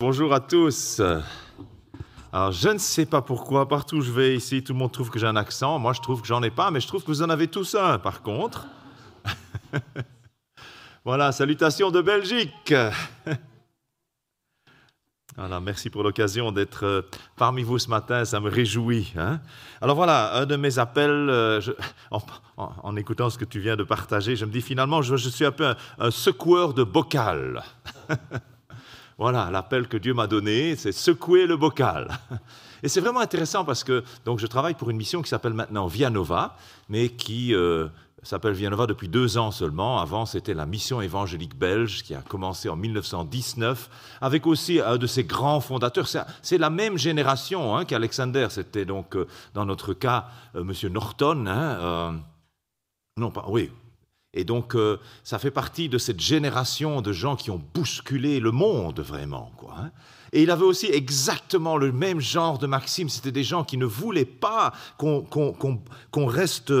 Bonjour à tous. Alors, je ne sais pas pourquoi, partout où je vais ici, tout le monde trouve que j'ai un accent. Moi, je trouve que j'en ai pas, mais je trouve que vous en avez tous un, par contre. voilà, salutations de Belgique. Voilà, merci pour l'occasion d'être euh, parmi vous ce matin, ça me réjouit. Hein. Alors voilà, un de mes appels, euh, en, écoutant ce que tu viens de partager, je me dis finalement, je, suis un peu un secoueur de bocal. Voilà, l'appel que Dieu m'a donné, c'est secouer le bocal. Et c'est vraiment intéressant parce que donc, je travaille pour une mission qui s'appelle maintenant Via Nova, mais qui euh, s'appelle Vianova depuis deux ans seulement. Avant, c'était la mission évangélique belge qui a commencé en 1919, avec aussi un de ses grands fondateurs. C'est la même génération hein, qu'Alexander. C'était donc, euh, dans notre cas. Euh, Monsieur Norton. Hein, euh, non, pas, oui. Et donc, ça fait partie de cette génération de gens qui ont bousculé le monde, vraiment. Quoi, hein. Et il avait aussi exactement le même genre de maxime. C'était des gens qui ne voulaient pas qu'on reste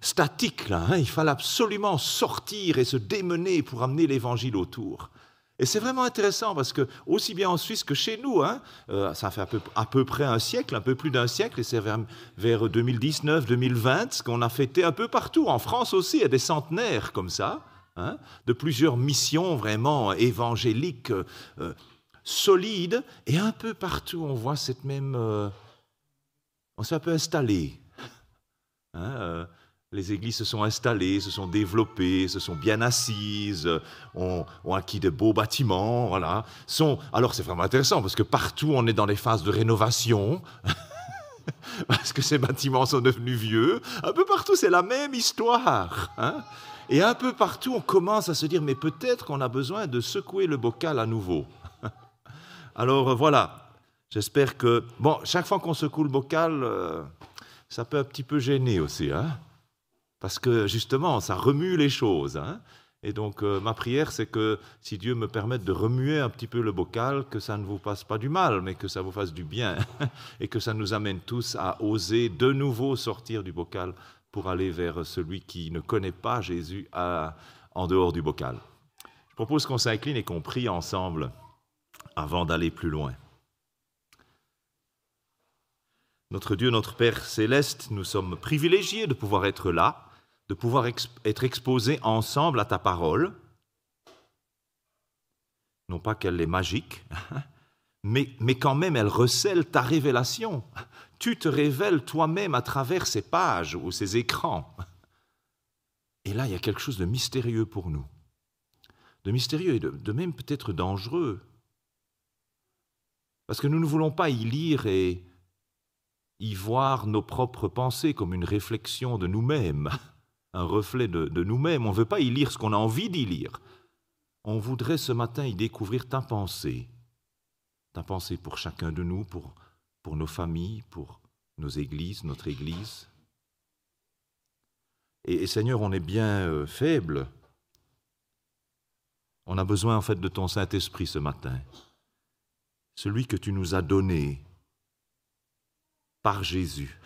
statique là. Hein. Il fallait absolument sortir et se démener pour amener l'évangile autour. Et c'est vraiment intéressant parce que, aussi bien en Suisse que chez nous, hein, euh, ça fait à peu, près un siècle, un peu plus d'un siècle, et c'est vers, vers 2019-2020 qu'on a fêté un peu partout. En France aussi, il y a des centenaires comme ça, hein, de plusieurs missions vraiment évangéliques. Euh, solide, et un peu partout on voit cette même... Euh, on s'est un peu installé. Hein, les églises se sont installées, se sont développées, se sont bien assises, ont, acquis de beaux bâtiments, voilà. Alors c'est vraiment intéressant parce que partout on est dans les phases de rénovation. parce que ces bâtiments sont devenus vieux. Un peu partout, c'est la même histoire. Hein. Et un peu partout, on commence à se dire, mais peut-être qu'on a besoin de secouer le bocal à nouveau. Alors euh, voilà, j'espère que... Bon, chaque fois qu'on secoue le bocal, euh, ça peut un petit peu gêner aussi, hein parce que justement, ça remue les choses. Hein et donc, euh, ma prière, c'est que si Dieu me permette de remuer un petit peu le bocal, que ça ne vous fasse pas du mal, mais que ça vous fasse du bien, et que ça nous amène tous à oser de nouveau sortir du bocal pour aller vers celui qui ne connaît pas Jésus en dehors du bocal. Je propose qu'on s'incline et qu'on prie ensemble avant d'aller plus loin. Notre Dieu, notre Père céleste, nous sommes privilégiés de pouvoir être là, de pouvoir être exposés ensemble à ta parole. Non pas qu'elle est magique, mais, quand même elle recèle ta révélation. Tu te révèles toi-même à travers ces pages ou ces écrans. Et là, il y a quelque chose de mystérieux pour nous. De mystérieux et de même peut-être dangereux. Parce que nous ne voulons pas y lire et y voir nos propres pensées comme une réflexion de nous-mêmes, un reflet de, nous-mêmes. On ne veut pas y lire ce qu'on a envie d'y lire. On voudrait ce matin y découvrir ta pensée, ta pensée pour chacun de nous, pour, pour nos familles, pour nos églises, notre Église. Et, Seigneur, on est bien euh, faible. On a besoin en fait de ton Saint-Esprit ce matin celui que tu nous as donné par Jésus.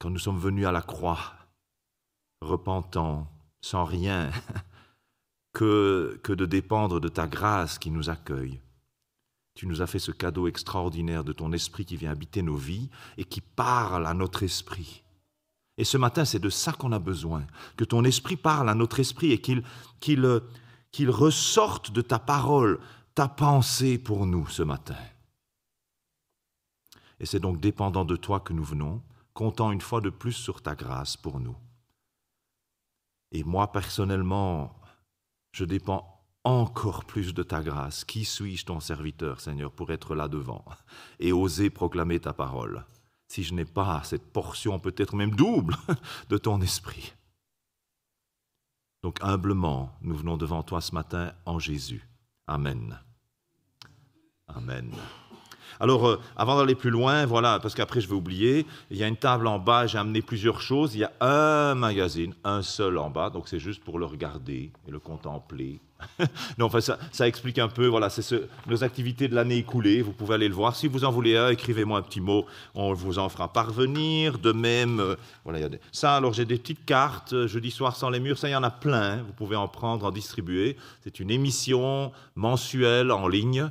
Quand nous sommes venus à la croix, repentants, sans rien, que, que de dépendre de ta grâce qui nous accueille. Tu nous as fait ce cadeau extraordinaire de ton esprit qui vient habiter nos vies et qui parle à notre esprit. Et ce matin, c'est de ça qu'on a besoin, que ton esprit parle à notre esprit et qu'il qu'il qu'il ressorte de ta parole ta pensée pour nous ce matin. Et c'est donc dépendant de toi que nous venons, comptant une fois de plus sur ta grâce pour nous. Et moi personnellement, je dépends encore plus de ta grâce. Qui suis-je ton serviteur, Seigneur, pour être là devant et oser proclamer ta parole, si je n'ai pas cette portion peut-être même double de ton esprit donc humblement, nous venons devant toi ce matin en Jésus. Amen. Amen. Alors, euh, avant d'aller plus loin, voilà, parce qu'après je vais oublier, il y a une table en bas, j'ai amené plusieurs choses. Il y a un magazine, un seul en bas, donc c'est juste pour le regarder et le contempler. non, enfin, ça, ça, explique un peu, voilà, c'est ce, nos activités de l'année écoulée. Vous pouvez aller le voir. Si vous en voulez un, écrivez-moi un petit mot, on vous en fera parvenir. De même, euh, voilà, y a des... ça, alors j'ai des petites cartes, jeudi soir sans les murs, ça, il y en a plein. Vous pouvez en prendre, en distribuer. C'est une émission mensuelle en ligne.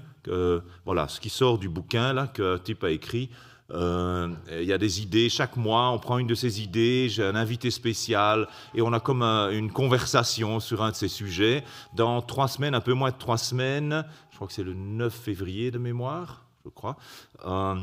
Voilà, ce qui sort du bouquin là, que type a écrit. Euh, il y a des idées chaque mois, on prend une de ces idées, j'ai un invité spécial et on a comme une conversation sur un de ces sujets. Dans trois semaines, un peu moins de trois semaines, je crois que c'est le 9 février de mémoire, je crois. Euh,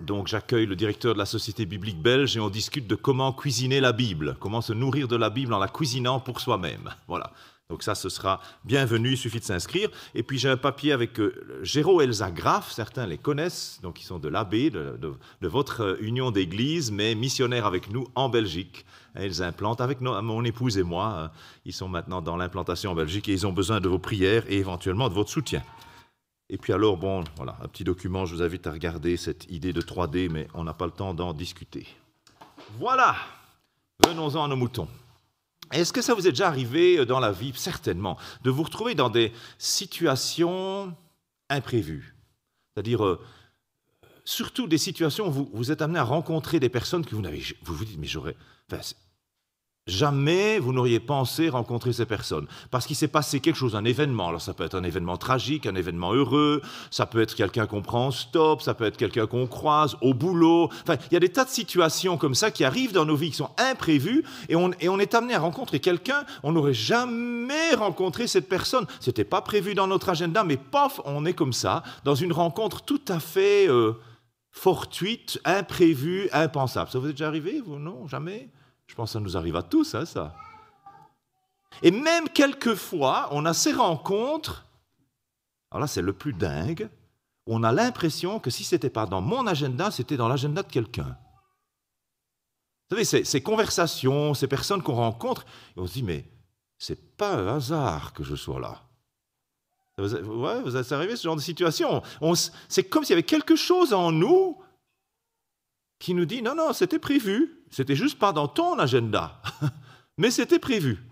donc j'accueille le directeur de la Société biblique belge et on discute de comment cuisiner la Bible, comment se nourrir de la Bible en la cuisinant pour soi-même. Voilà. Donc ça, ce sera bienvenu, il suffit de s'inscrire. Et puis j'ai un papier avec euh, Géraud Elsa Graff, certains les connaissent, donc ils sont de l'AB, de, de, votre euh, union d'église, mais missionnaires avec nous en Belgique. ils implantent avec mon épouse et moi, euh, ils sont maintenant dans l'implantation en Belgique et ils ont besoin de vos prières et éventuellement de votre soutien. Et puis alors, bon, voilà, un petit document, je vous invite à regarder cette idée de 3D, mais on n'a pas le temps d'en discuter. Voilà, venons-en à nos moutons. Est-ce que ça vous est déjà arrivé euh, dans la vie Certainement. De vous retrouver dans des situations imprévues? C'est-à-dire, euh, surtout des situations où vous, vous, êtes amené à rencontrer des personnes que vous n'avez... Vous vous dites, mais j'aurais... Jamais vous n'auriez pensé rencontrer ces personnes. Parce qu'il s'est passé quelque chose, un événement. Alors ça peut être un événement tragique, un événement heureux, ça peut être quelqu'un qu'on prend en stop, ça peut être quelqu'un qu'on croise au boulot. Enfin, il y a des tas de situations comme ça qui arrivent dans nos vies, qui sont imprévues, et on, est amené à rencontrer quelqu'un, on n'aurait jamais rencontré cette personne. Ce n'était pas prévu dans notre agenda, mais paf, on est comme ça, dans une rencontre tout à fait euh, fortuite, imprévue, impensable. Ça vous est déjà arrivé, vous? Non, jamais? Je pense que ça nous arrive à tous, hein, ça. Et même quelquefois, on a ces rencontres, alors là c'est le plus dingue, on a l'impression que si ce n'était pas dans mon agenda, c'était dans l'agenda de quelqu'un. Vous savez, ces, conversations, ces personnes qu'on rencontre, on se dit, mais c'est pas un hasard que je sois là. Vous, ouais, vous êtes arrivé ce genre de situation. C'est comme s'il y avait quelque chose en nous qui nous dit, non, non, c'était prévu. C'était juste pas dans ton agenda, mais c'était prévu.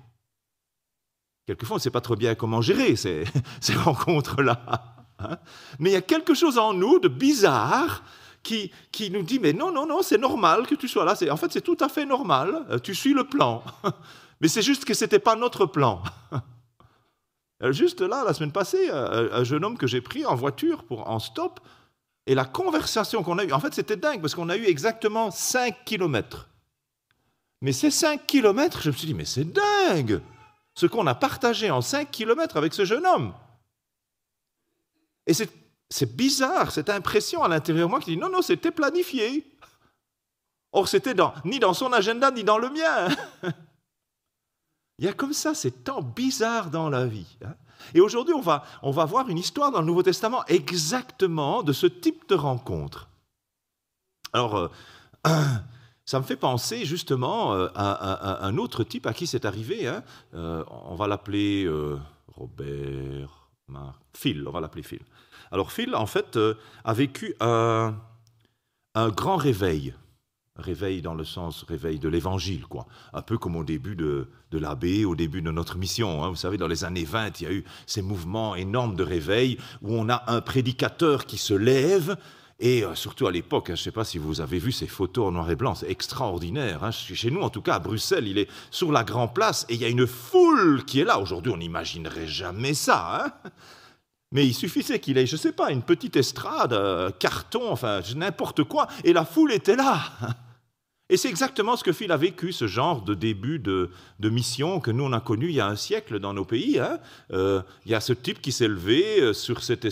Quelquefois, on ne sait pas trop bien comment gérer ces, rencontres-là. Hein. mais il y a quelque chose en nous de bizarre qui, qui nous dit, mais non, non, non, c'est normal que tu sois là. En fait, c'est tout à fait normal. Euh, tu suis le plan. mais c'est juste que ce n'était pas notre plan. Euh, juste là, la semaine passée, euh, un jeune homme que j'ai pris en voiture pour, en stop, et la conversation qu'on a eue, en fait, c'était dingue parce qu'on a eu exactement 5 kilomètres. Mais ces 5 kilomètres, je me suis dit, mais c'est dingue ce qu'on a partagé en 5 kilomètres avec ce jeune homme. Et c'est bizarre, cette impression à l'intérieur de moi qui dit, non, non, c'était planifié. Or, c'était dans, ni dans son agenda, ni dans le mien. Il y a comme ça ces temps bizarres dans la vie. Hein. Et aujourd'hui, on va, on va voir une histoire dans le Nouveau Testament exactement de ce type de rencontre. Alors, euh, Ça me fait penser justement euh, à, un autre type à qui c'est arrivé. Hein. Euh, on va l'appeler euh, Robert, Phil, on va l'appeler Phil. Alors Phil, en fait, a vécu un, grand réveil. Réveil dans le sens réveil de l'évangile, quoi. Un peu comme au début de, de l'abbé, au début de notre mission. Hein. Vous savez, dans les années 20, il y a eu ces mouvements énormes de réveil où on a un prédicateur qui se lève et euh, surtout à l'époque, hein, je ne sais pas si vous avez vu ces photos en noir et blanc, c'est extraordinaire. Hein. Chez nous, en tout cas, à Bruxelles, il est sur la Grand Place et il y a une foule qui est là. Aujourd'hui, on n'imaginerait jamais ça. Hein. Mais il suffisait qu'il ait, je ne sais pas, une petite estrade, euh, carton, enfin, n'importe quoi, et la foule était là. Et c'est exactement ce que Phil a vécu, ce genre de début de, mission que nous, on a connu il y a un siècle dans nos pays. Euh, il y a ce type qui s'est levé sur cette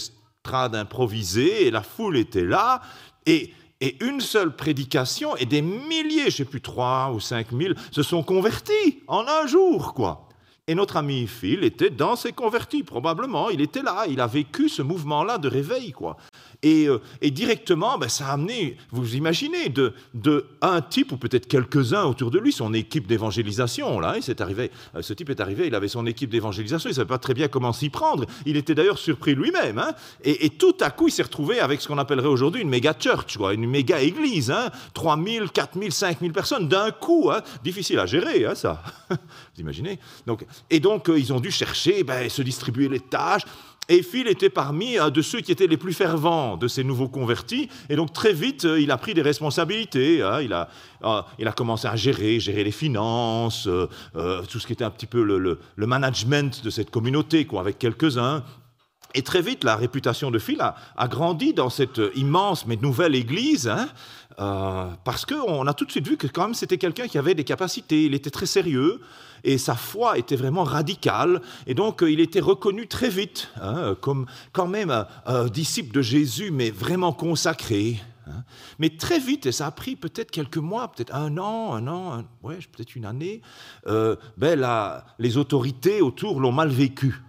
improvisé et la foule était là et, et une seule prédication et des milliers, je ne sais plus, trois ou cinq mille, se sont convertis en un jour, quoi. Et notre ami Phil était dans ces convertis, probablement. Il était là, il a vécu ce mouvement-là de réveil, quoi. Et, euh, et directement, ben, ça a amené, vous imaginez, de, un type, ou peut-être quelques-uns autour de lui, son équipe d'évangélisation. Là, il arrivé, euh, ce type est arrivé, il avait son équipe d'évangélisation, il ne savait pas très bien comment s'y prendre. Il était d'ailleurs surpris lui-même. Hein. et, tout à coup, il s'est retrouvé avec ce qu'on appellerait aujourd'hui une méga church, quoi, une méga église. Hein. 3 000, 4 000, 5 000 personnes d'un coup. Hein. Difficile à gérer, hein, ça. vous imaginez donc, Et donc, euh, ils ont dû chercher, ben, se distribuer les tâches. Et Phil était parmi un de ceux qui étaient les plus fervents de ces nouveaux convertis. Et donc très vite, euh, il a pris des responsabilités. Hein. Il, a, euh, il a commencé à gérer, gérer les finances, euh, tout ce qui était un petit peu le, management de cette communauté, quoi, avec quelques-uns. Et très vite, la réputation de Phil a, grandi dans cette immense mais nouvelle église. Hein, euh, parce qu'on a tout de suite vu que quand même c'était quelqu'un qui avait des capacités, il était très sérieux et sa foi était vraiment radicale et donc euh, il était reconnu très vite hein, comme quand même un, disciple de Jésus mais vraiment consacré. Hein. Mais très vite, et ça a pris peut-être quelques mois, peut-être un an, un an, ouais, peut-être une année, euh, ben, les autorités autour l'ont mal vécu,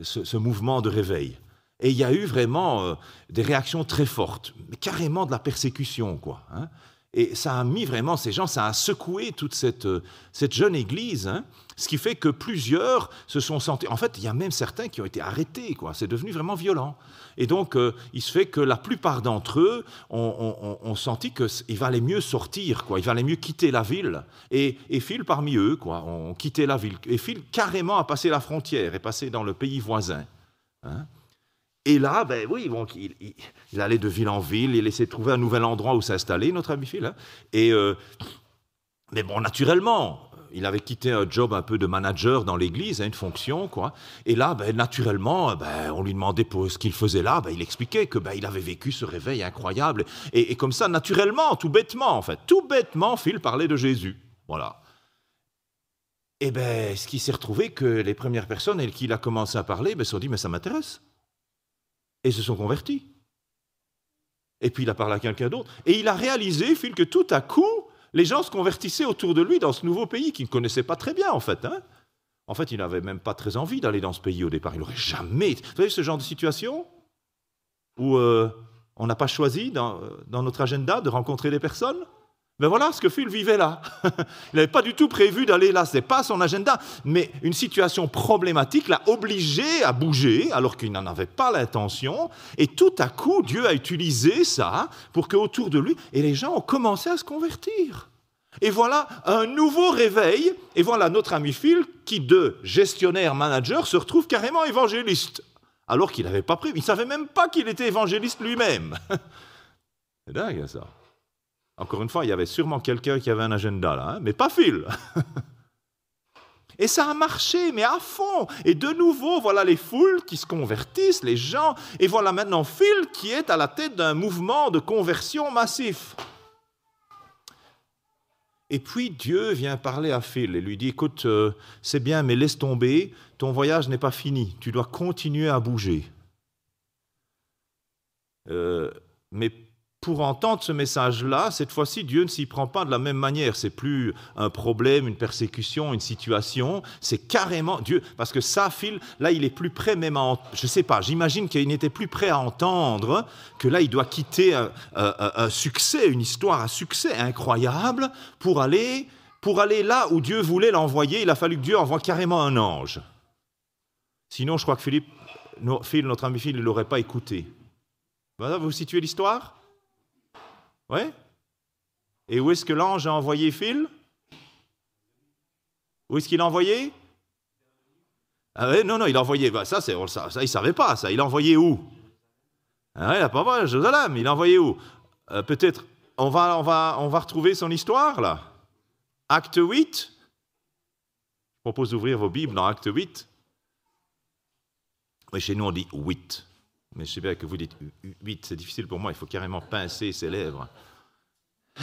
ce, ce mouvement de réveil. Et il y a eu vraiment euh, des réactions très fortes, carrément de la persécution, quoi. Hein. Et ça a mis vraiment ces gens, ça a secoué toute cette, euh, cette jeune église, hein. ce qui fait que plusieurs se sont sentis. En fait, il y a même certains qui ont été arrêtés, quoi. C'est devenu vraiment violent. Et donc, euh, il se fait que la plupart d'entre eux ont, senti qu'il valait mieux sortir, quoi. Il valait mieux quitter la ville. Et, et Phil, parmi eux, quoi, ont quitté la ville. Et Phil, carrément, a passé la frontière et passé dans le pays voisin. Hein. Et là, ben oui, donc, il, allait de ville en ville, il essayait de trouver un nouvel endroit où s'installer, notre ami Phil. Hein. Et, euh, mais bon, naturellement, il avait quitté un job un peu de manager dans l'église, hein, une fonction, quoi. Et là, ben, naturellement, ben, on lui demandait pour ce qu'il faisait là, ben, il expliquait que ben, il avait vécu ce réveil incroyable. Et, comme ça, naturellement, tout bêtement, en fait, tout bêtement, Phil parlait de Jésus. Voilà. Et ben, ce qui s'est retrouvé, que les premières personnes avec qui il a commencé à parler, ben, se sont dit, mais ça m'intéresse et se sont convertis. Et puis il a parlé à quelqu'un d'autre. Et il a réalisé, Phil, que tout à coup, les gens se convertissaient autour de lui dans ce nouveau pays qu'il ne connaissait pas très bien, en fait. Hein. en fait, il n'avait même pas très envie d'aller dans ce pays au départ. Il n'aurait jamais. Vous savez, ce genre de situation où euh, on n'a pas choisi dans notre agenda de rencontrer des personnes? Mais voilà ce que Phil vivait là. Il n'avait pas du tout prévu d'aller là, ce n'est pas son agenda. Mais une situation problématique l'a obligé à bouger alors qu'il n'en avait pas l'intention. Et tout à coup, Dieu a utilisé ça pour qu'autour de lui, et les gens ont commencé à se convertir. Et voilà un nouveau réveil. Et voilà notre ami Phil qui, de gestionnaire manager, se retrouve carrément évangéliste. Alors qu'il n'avait pas prévu. Il ne savait même pas qu'il était évangéliste lui-même. C'est dingue ça. Encore une fois, il y avait sûrement quelqu'un qui avait un agenda là, hein, mais pas Phil. Et ça a marché, mais à fond. Et de nouveau, voilà les foules qui se convertissent, les gens. Et voilà maintenant Phil qui est à la tête d'un mouvement de conversion massif. Et puis Dieu vient parler à Phil et lui dit, écoute, euh, c'est bien, mais laisse tomber, ton voyage n'est pas fini, tu dois continuer à bouger. Euh, mais pour entendre ce message-là, cette fois-ci, Dieu ne s'y prend pas de la même manière. C'est plus un problème, une persécution, une situation. C'est carrément Dieu, parce que ça, Phil, là, il est plus prêt même à, je sais pas, j'imagine qu'il n'était plus prêt à entendre que là, il doit quitter un, succès, une histoire à succès incroyable pour aller, pour aller là où Dieu voulait l'envoyer. Il a fallu que Dieu envoie carrément un ange. Sinon, je crois que Philippe, Phil, notre ami Phil, ne l'aurait pas écouté. Vous situez l'histoire? Oui Et où est-ce que l'ange a envoyé Phil? Où est-ce qu'il a envoyé? Ah ouais, Non, non, il a envoyé. Bah, ça, ça, ça, il ne savait pas, ça. Il a envoyé où? Ah, Il n'a pas à Jérusalem. Il a envoyé où? Euh, Peut-être, on va, on, va, on va retrouver son histoire, là. Acte 8. Je propose d'ouvrir vos Bibles dans Acte 8. Oui, chez nous, on dit 8. Mais je sais bien que vous dites 8, c'est difficile pour moi, il faut carrément pincer ses lèvres.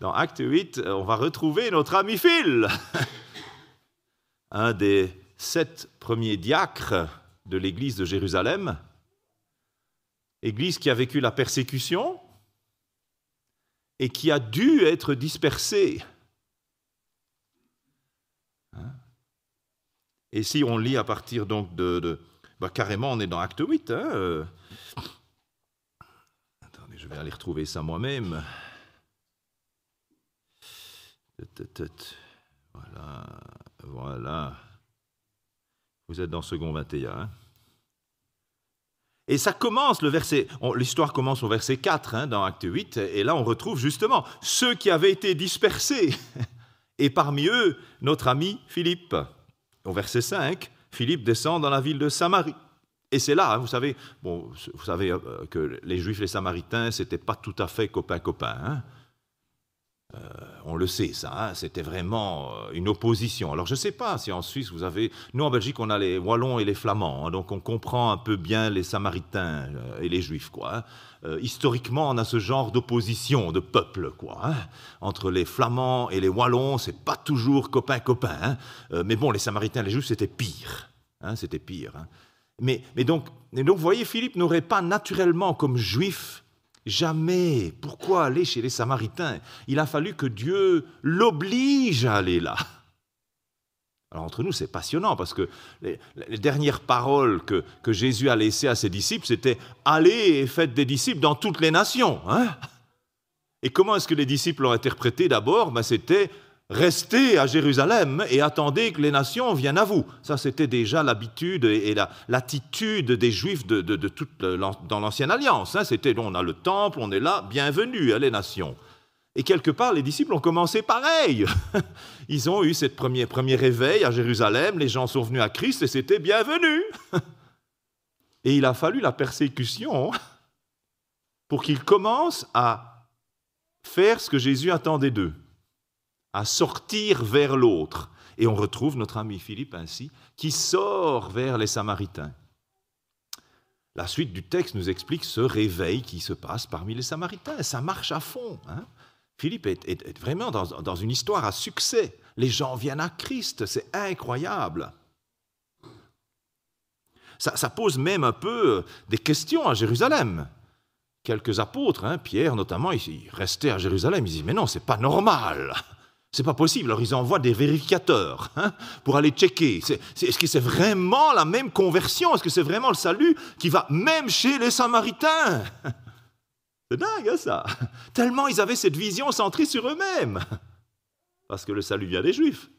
Dans Acte 8, on va retrouver notre ami Phil, un des sept premiers diacres de l'église de Jérusalem, église qui a vécu la persécution et qui a dû être dispersée. Hein? Et si on lit à partir donc de, bah, carrément, on est dans Acte 8. Hein, euh. je vais aller retrouver ça moi-même. Voilà, voilà. Vous êtes dans second 21. Hein. Et ça commence, le verset, l'histoire commence au verset 4 hein, dans Acte 8, et là on retrouve justement ceux qui avaient été dispersés, et parmi eux notre ami Philippe. Au verset 5, Philippe descend dans la ville de Samarie. Et c'est là, hein, vous savez, bon, vous savez euh, que les Juifs, les Samaritains, c'était pas tout à fait copains-copains. Euh, on le sait, ça, hein, c'était vraiment euh, une opposition. Alors je ne sais pas si en Suisse vous avez... Nous en Belgique on a les Wallons et les Flamands, hein, donc on comprend un peu bien les Samaritains et les Juifs. Quoi, historiquement on a ce genre d'opposition de peuple quoi, entre les Flamands et les Wallons, c'est pas toujours copain-copain. mais bon, les Samaritains et les Juifs c'était pire. C'était pire. Mais, mais, donc, vous voyez, Philippe n'aurait pas naturellement comme juif Jamais. Pourquoi aller chez les Samaritains? Il a fallu que Dieu l'oblige à aller là. Alors entre nous, c'est passionnant parce que les, dernières paroles que, Jésus a laissées à ses disciples, c'était Allez et faites des disciples dans toutes les nations. Hein et comment est-ce que les disciples l'ont interprété d'abord? Ben, C'était Restez à Jérusalem et attendez que les nations viennent à vous. Ça, c'était déjà l'habitude et l'attitude des Juifs de, toute, dans l'Ancienne Alliance. Hein. C'était, on a le temple, on est là, bienvenue, à les nations. Et quelque part, les disciples ont commencé pareil. Ils ont eu cette premier, premier réveil à Jérusalem, les gens sont venus à Christ et c'était bienvenu. Et il a fallu la persécution pour qu'ils commencent à faire ce que Jésus attendait d'eux à sortir vers l'autre. Et on retrouve notre ami Philippe ainsi, qui sort vers les Samaritains. La suite du texte nous explique ce réveil qui se passe parmi les Samaritains. Ça marche à fond. Hein. Philippe est, vraiment dans, une histoire à succès. Les gens viennent à Christ, c'est incroyable. Ça, pose même un peu des questions à Jérusalem. Quelques apôtres, hein, Pierre notamment, ils, restaient à Jérusalem, ils disent Mais non, c'est pas normal. C'est pas possible. Alors ils envoient des vérificateurs hein, pour aller checker. Est-ce que c'est vraiment la même conversion? Est-ce que c'est vraiment le salut qui va même chez les Samaritains? C'est dingue hein, ça? Tellement ils avaient cette vision centrée sur eux-mêmes. Parce que le salut vient des Juifs.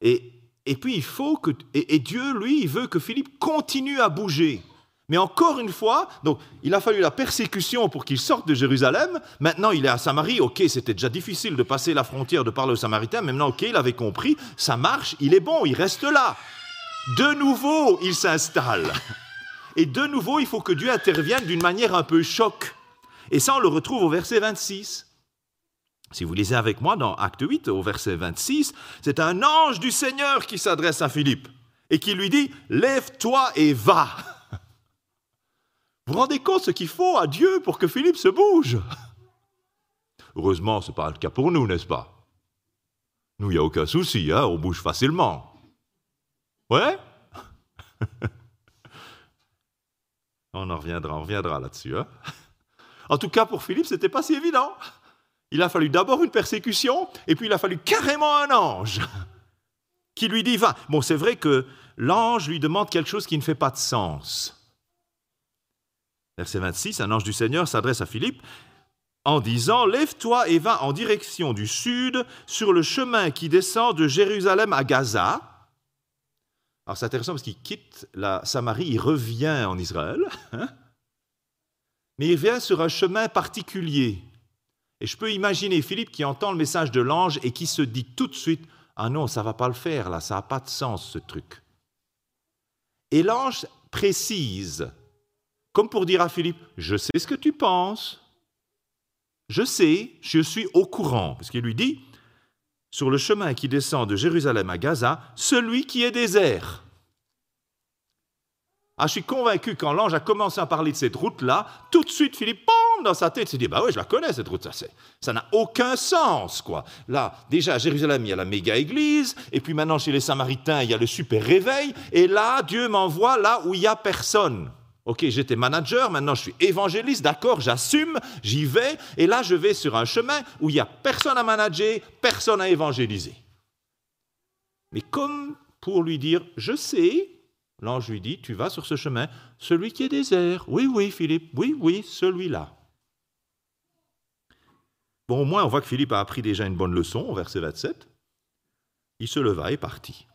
Et, et puis il faut que... et Dieu, lui, veut que Philippe continue à bouger. Mais encore une fois, il a fallu la persécution pour qu'il sorte de Jérusalem. Maintenant, il est à Samarie. Ok, c'était déjà difficile de passer la frontière, de parler aux Samaritains. Maintenant, ok, il avait compris. Ça marche, il est bon, il reste là. De nouveau, il s'installe. Et de nouveau, il faut que Dieu intervienne d'une manière un peu choc. Et ça, on le retrouve au verset 26. Si vous lisez avec moi dans Acte 8, au verset 26, c'est un ange du Seigneur qui s'adresse à Philippe et qui lui dit, Lève-toi et va. Vous vous rendez compte ce qu'il faut à Dieu pour que Philippe se bouge? Heureusement, ce n'est pas le cas pour nous, n'est-ce pas? Nous, il n'y a aucun souci, hein, on bouge facilement. Ouais? On en reviendra, on reviendra là-dessus. Hein en tout cas, pour Philippe, ce n'était pas si évident. Il a fallu d'abord une persécution, et puis il a fallu carrément un ange qui lui dit va. Bon, c'est vrai que l'ange lui demande quelque chose qui ne fait pas de sens. Verset 26, un ange du Seigneur s'adresse à Philippe en disant, Lève-toi et va en direction du sud sur le chemin qui descend de Jérusalem à Gaza. Alors c'est intéressant parce qu'il quitte la Samarie, il revient en Israël, hein. mais il vient sur un chemin particulier. Et je peux imaginer Philippe qui entend le message de l'ange et qui se dit tout de suite, ah non, ça va pas le faire là, ça n'a pas de sens ce truc. Et l'ange précise, comme pour dire à Philippe, je sais ce que tu penses, je sais, je suis au courant, parce qu'il lui dit, sur le chemin qui descend de Jérusalem à Gaza, celui qui est désert. Ah, je suis convaincu quand l'ange a commencé à parler de cette route-là, tout de suite Philippe, boum, dans sa tête, s'est dit, bah oui, je la connais cette route, ça ça n'a aucun sens, quoi. Là, déjà à Jérusalem, il y a la méga église, et puis maintenant chez les Samaritains, il y a le super réveil, et là, Dieu m'envoie là où il y a personne. Ok, j'étais manager, maintenant je suis évangéliste, d'accord, j'assume, j'y vais, et là je vais sur un chemin où il n'y a personne à manager, personne à évangéliser. Mais comme pour lui dire, je sais, L'ange lui dit, tu vas sur ce chemin, celui qui est désert. Oui, oui, Philippe, oui, oui, celui-là. Bon, au moins, on voit que Philippe a appris déjà une bonne leçon au verset 27. Il se leva et partit.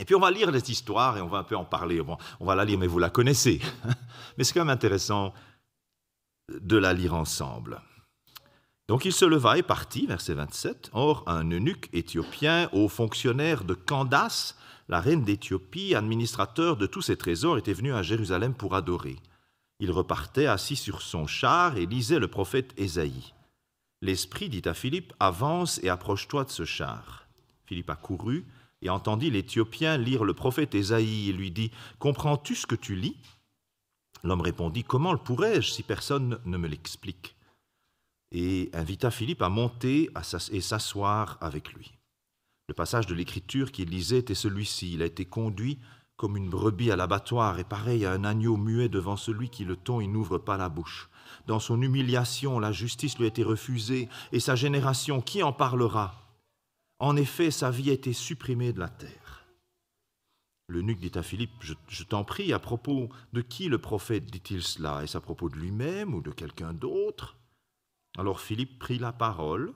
Et puis on va lire les histoires et on va un peu en parler. on va la lire, mais vous la connaissez. Mais c'est quand même intéressant de la lire ensemble. Donc il se leva et partit, verset 27. Or, un eunuque éthiopien, haut fonctionnaire de Candace, la reine d'Éthiopie, administrateur de tous ses trésors, était venu à Jérusalem pour adorer. Il repartait assis sur son char et lisait le prophète Ésaïe. L'Esprit dit à Philippe, Avance et approche-toi de ce char. Philippe accourut et entendit l'Éthiopien lire le prophète Ésaïe et lui dit, Comprends-tu ce que tu lis? L'homme répondit, Comment le pourrais-je si personne ne me l'explique? Et invita Philippe à monter et s'asseoir avec lui. Le passage de l'écriture qu'il lisait était celui-ci. Il a été conduit comme une brebis à l'abattoir et pareil à un agneau muet devant celui qui le tond, il n'ouvre pas la bouche. Dans son humiliation, la justice lui a été refusée et sa génération, qui en parlera? En effet, sa vie a été supprimée de la terre. L'eunuque dit à Philippe, je, t'en prie, à propos de qui le prophète dit-il cela? Est-ce à propos de lui-même ou de quelqu'un d'autre? Alors Philippe prit la parole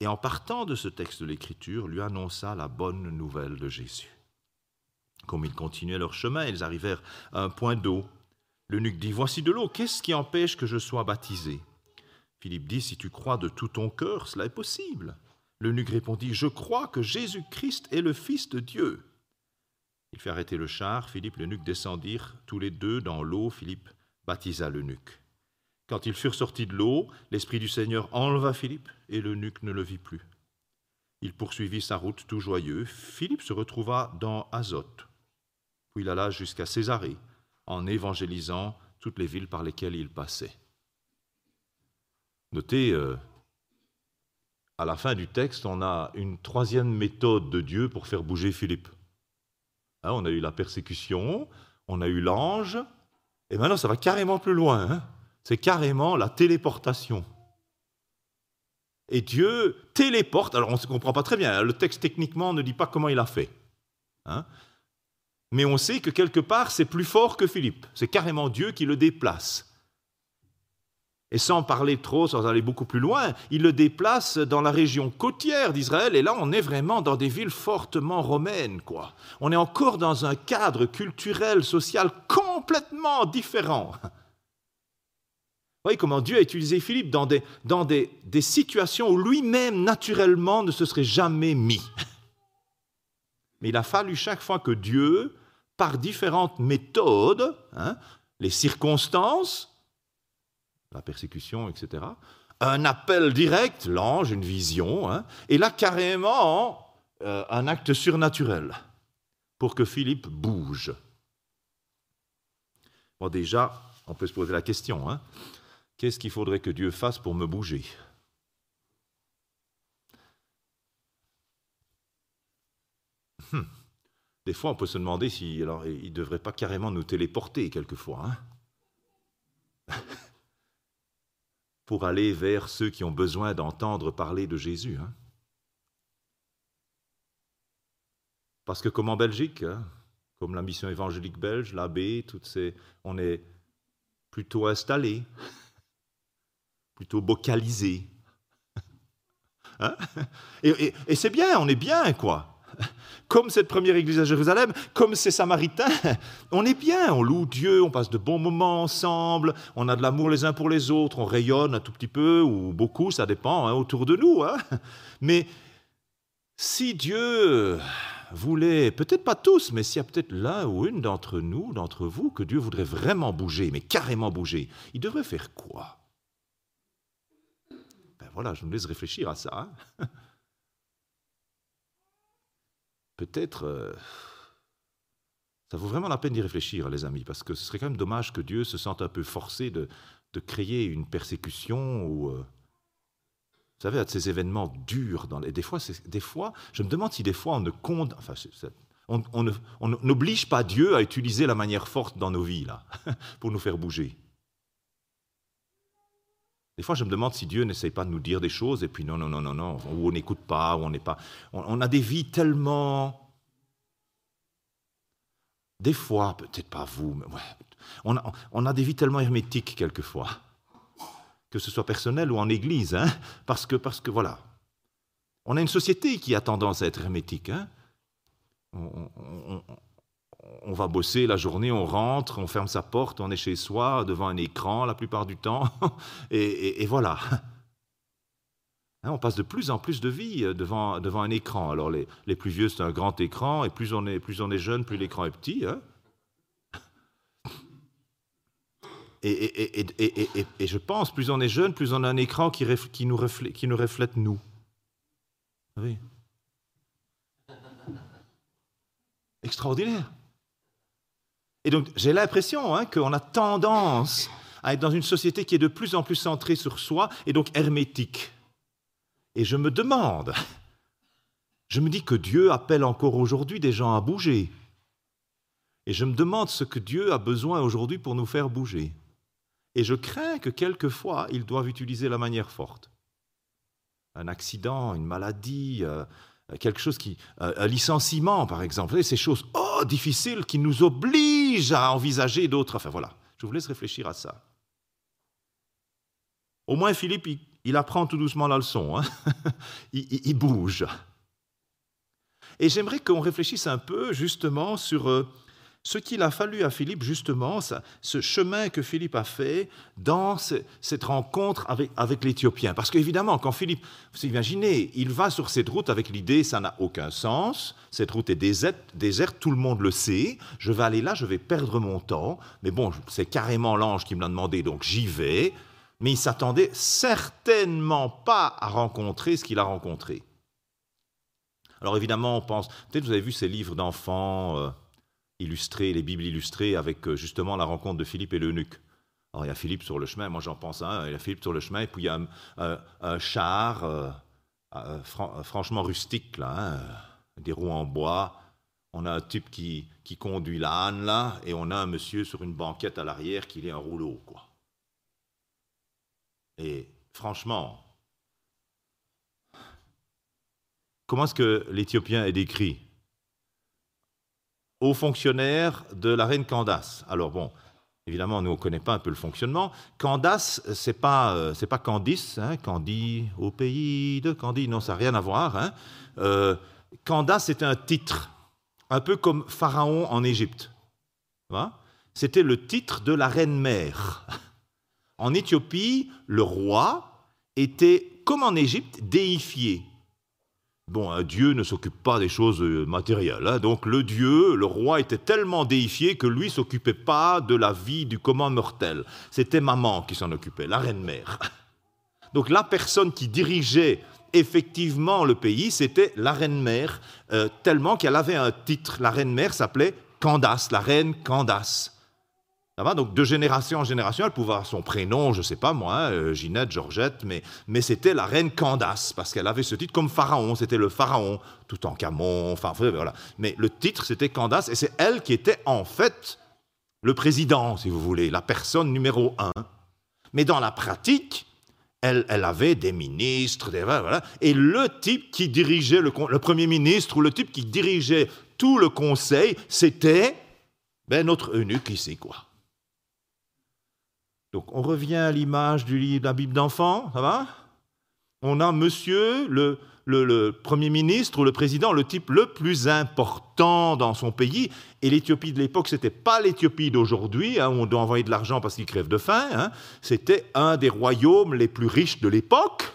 et en partant de ce texte de l'Écriture, lui annonça la bonne nouvelle de Jésus. Comme ils continuaient leur chemin, ils arrivèrent à un point d'eau. L'eunuque dit, Voici de l'eau, qu'est-ce qui empêche que je sois baptisé? Philippe dit, Si tu crois de tout ton cœur, cela est possible. L'eunuque répondit, Je crois que Jésus-Christ est le Fils de Dieu. Il fit arrêter le char, Philippe et l'eunuque descendirent tous les deux dans l'eau, Philippe baptisa l'eunuque. Quand ils furent sortis de l'eau, l'Esprit du Seigneur enleva Philippe et l'eunuque ne le vit plus. Il poursuivit sa route tout joyeux. Philippe se retrouva dans Azote, puis il alla jusqu'à Césarée, en évangélisant toutes les villes par lesquelles il passait. Notez, euh, à la fin du texte, on a une troisième méthode de Dieu pour faire bouger Philippe. Hein, on a eu la persécution, on a eu l'ange, et maintenant ça va carrément plus loin. Hein c'est carrément la téléportation. Et Dieu téléporte, alors on ne comprend pas très bien, le texte techniquement ne dit pas comment il a fait. Hein. Mais on sait que quelque part c'est plus fort que Philippe, c'est carrément Dieu qui le déplace. Et sans parler trop, sans aller beaucoup plus loin, il le déplace dans la région côtière d'Israël, et là on est vraiment dans des villes fortement romaines, quoi. On est encore dans un cadre culturel, social complètement différent voyez comment Dieu a utilisé Philippe dans des, dans des, des situations où lui-même, naturellement, ne se serait jamais mis. Mais il a fallu chaque fois que Dieu, par différentes méthodes, hein, les circonstances, la persécution, etc., un appel direct, l'ange, une vision, hein, et là carrément euh, un acte surnaturel pour que Philippe bouge. Bon, déjà, on peut se poser la question. Hein, Qu'est-ce qu'il faudrait que Dieu fasse pour me bouger? Hmm. Des fois, on peut se demander si il ne devrait pas carrément nous téléporter quelquefois. Hein pour aller vers ceux qui ont besoin d'entendre parler de Jésus. Hein Parce que comme en Belgique, hein, comme la mission évangélique belge, l'abbé, toutes ces, on est plutôt installés plutôt vocalisé. Hein et, c'est bien, on est bien, quoi. Comme cette première église à Jérusalem, comme ces Samaritains, on est bien, on loue Dieu, on passe de bons moments ensemble, on a de l'amour les uns pour les autres, on rayonne un tout petit peu ou beaucoup, ça dépend, hein, autour de nous. Hein. Mais si Dieu voulait, peut-être pas tous, mais s'il y a peut-être l'un ou une d'entre nous, d'entre vous, que Dieu voudrait vraiment bouger, mais carrément bouger, il devrait faire quoi? Voilà, je me laisse réfléchir à ça. Hein. Peut-être, euh, ça vaut vraiment la peine d'y réfléchir, les amis, parce que ce serait quand même dommage que Dieu se sente un peu forcé de, créer une persécution ou, euh, vous savez, à ces événements durs. Des fois, je me demande si des fois on ne compte, enfin, on n'oblige pas Dieu à utiliser la manière forte dans nos vies là, pour nous faire bouger. Des fois, je me demande si Dieu n'essaye pas de nous dire des choses, et puis non, non, non, non, non, ou on n'écoute pas, ou on n'est pas. On, a des vies tellement. Des fois, peut-être pas vous, mais ouais, on, a, des vies tellement hermétiques quelquefois, que ce soit personnel ou en église, hein, parce, que, parce que voilà. On a une société qui a tendance à être hermétique. Hein. On va bosser la journée, on rentre, on ferme sa porte, on est chez soi, devant un écran la plupart du temps, et, voilà. Hein, on passe de plus en plus de vie euh, devant, un écran. Alors les, plus vieux, c'est un grand écran, et plus on est, plus on est jeune, plus l'écran est petit. Hein. Et, je pense, plus on est jeune, plus on a un écran qui, nous, reflète, qui nous reflète nous. Oui. Extraordinaire. Et donc j'ai l'impression hein, qu'on a tendance à être dans une société qui est de plus en plus centrée sur soi et donc hermétique. Et je me demande, je me dis que Dieu appelle encore aujourd'hui des gens à bouger. Et je me demande ce que Dieu a besoin aujourd'hui pour nous faire bouger. Et je crains que quelquefois, ils doivent utiliser la manière forte. Un accident, une maladie, euh, quelque chose qui... Euh, un licenciement, par exemple. Ces choses oh, difficiles qui nous obligent à envisager d'autres... Enfin voilà, je vous laisse réfléchir à ça. Au moins, Philippe, il, apprend tout doucement la leçon. Hein. il, bouge. Et j'aimerais qu'on réfléchisse un peu justement sur... Ce qu'il a fallu à Philippe, justement, ce chemin que Philippe a fait dans cette rencontre avec, l'Éthiopien. Parce qu'évidemment, quand Philippe, vous imaginez, il va sur cette route avec l'idée, ça n'a aucun sens, cette route est déserte, déserte, tout le monde le sait, je vais aller là, je vais perdre mon temps, mais bon, c'est carrément l'ange qui me l'a demandé, donc j'y vais, mais il s'attendait certainement pas à rencontrer ce qu'il a rencontré. Alors évidemment, on pense, peut-être vous avez vu ces livres d'enfants... Euh, illustrés, les Bibles illustrées avec euh, justement la rencontre de Philippe et l'eunuque. Alors il y a Philippe sur le chemin, moi j'en pense un, il y a Philippe sur le chemin, et puis il y a un, char euh, euh, franchement rustique, là, hein, des roues en bois. On a un type qui, qui conduit l'âne, là, et on a un monsieur sur une banquette à l'arrière qui est un rouleau, quoi. Et franchement, comment est-ce que l'Éthiopien est décrit? Aux fonctionnaires de la reine Candace. Alors bon, évidemment, nous, on ne connaît pas un peu le fonctionnement. Candace, ce n'est pas, euh, c'est pas Candice, hein, Candy au pays de Candy, non, ça n'a rien à voir. Hein. Euh, Candace, c'était un titre, un peu comme Pharaon en Égypte. C'était le titre de la reine-mère. En Éthiopie, le roi était, comme en Égypte, déifié. Bon, un dieu ne s'occupe pas des choses euh, matérielles. Hein. Donc le dieu, le roi, était tellement déifié que lui s'occupait pas de la vie du commun mortel. C'était maman qui s'en occupait, la reine-mère. Donc la personne qui dirigeait effectivement le pays, c'était la reine-mère, euh, tellement qu'elle avait un titre. La reine-mère s'appelait Candace, la reine Candace. Donc de génération en génération, elle pouvait avoir son prénom, je ne sais pas moi, euh, Ginette, Georgette, mais, mais c'était la reine Candace, parce qu'elle avait ce titre comme pharaon, c'était le pharaon, tout en camon, enfin voilà. Mais le titre, c'était Candace, et c'est elle qui était en fait le président, si vous voulez, la personne numéro un. Mais dans la pratique, elle, elle avait des ministres, des, voilà, et le type qui dirigeait le, le premier ministre ou le type qui dirigeait tout le conseil, c'était ben, notre eunuque ici, quoi. Donc on revient à l'image du livre de la Bible d'enfant, ça va? On a monsieur, le, Premier ministre ou le président, le type le plus important dans son pays. Et l'Éthiopie de l'époque, ce n'était pas l'Éthiopie d'aujourd'hui, hein, où on doit envoyer de l'argent parce qu'ils crèvent de faim. Hein. C'était un des royaumes les plus riches de l'époque.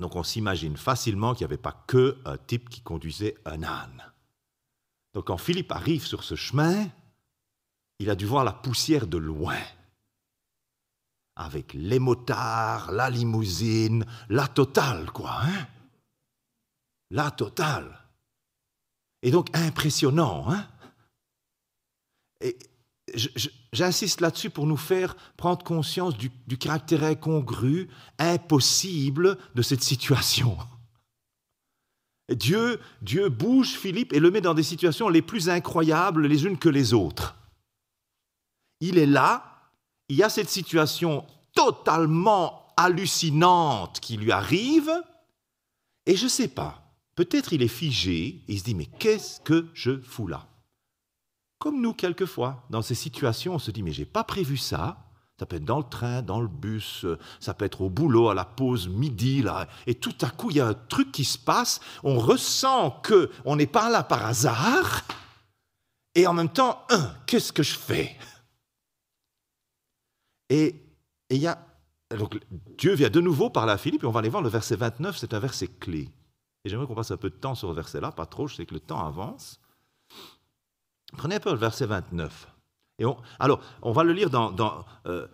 Donc on s'imagine facilement qu'il n'y avait pas que un type qui conduisait un âne. Donc quand Philippe arrive sur ce chemin, il a dû voir la poussière de loin avec les motards, la limousine, la totale, quoi. Hein? La totale. Et donc impressionnant. Hein? Et j'insiste là-dessus pour nous faire prendre conscience du, du caractère incongru, impossible de cette situation. Dieu, Dieu bouge Philippe et le met dans des situations les plus incroyables les unes que les autres. Il est là, il y a cette situation totalement hallucinante qui lui arrive, et je ne sais pas, peut-être il est figé, il se dit, mais qu'est-ce que je fous là? Comme nous, quelquefois, dans ces situations, on se dit, mais j'ai pas prévu ça, ça peut être dans le train, dans le bus, ça peut être au boulot, à la pause midi, là. Et tout à coup, il y a un truc qui se passe. On ressent que on n'est pas là par hasard. Et en même temps, qu'est-ce que je fais? Et il y a donc, Dieu vient de nouveau parler à Philippe, et on va aller voir le verset 29, c'est un verset clé. Et j'aimerais qu'on passe un peu de temps sur le verset-là, pas trop, je sais que le temps avance. Prenez un peu le verset 29. Et alors, on va le lire dans, euh,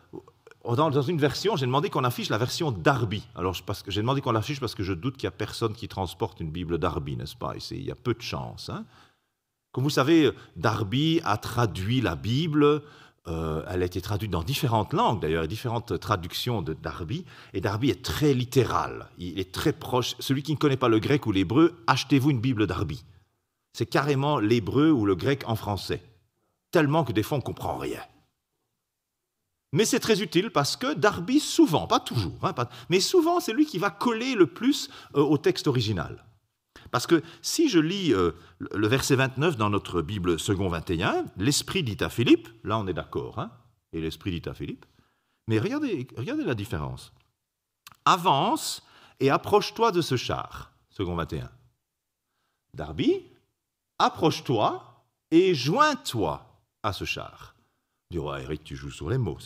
dans, dans une version, j'ai demandé qu'on affiche la version Darby. Alors, j'ai demandé qu'on l'affiche parce que je doute qu'il n'y a personne qui transporte une Bible Darby, n'est-ce pas? Il y a peu de chance. Hein Comme vous savez, Darby a traduit la Bible. Euh, elle a été traduite dans différentes langues, d'ailleurs, différentes traductions de Darby. Et Darby est très littéral. Il est très proche. Celui qui ne connaît pas le grec ou l'hébreu, achetez-vous une Bible Darby. C'est carrément l'hébreu ou le grec en français tellement que des fois on ne comprend rien. Mais c'est très utile parce que Darby, souvent, pas toujours, hein, mais souvent c'est lui qui va coller le plus euh, au texte original. Parce que si je lis euh, le verset 29 dans notre Bible second 21, l'Esprit dit à Philippe, là on est d'accord, hein, et l'Esprit dit à Philippe, mais regardez, la différence. Avance et approche-toi de ce char, second 21. Darby, approche-toi et joins-toi à ce char. Du roi Eric, tu joues sur les mots,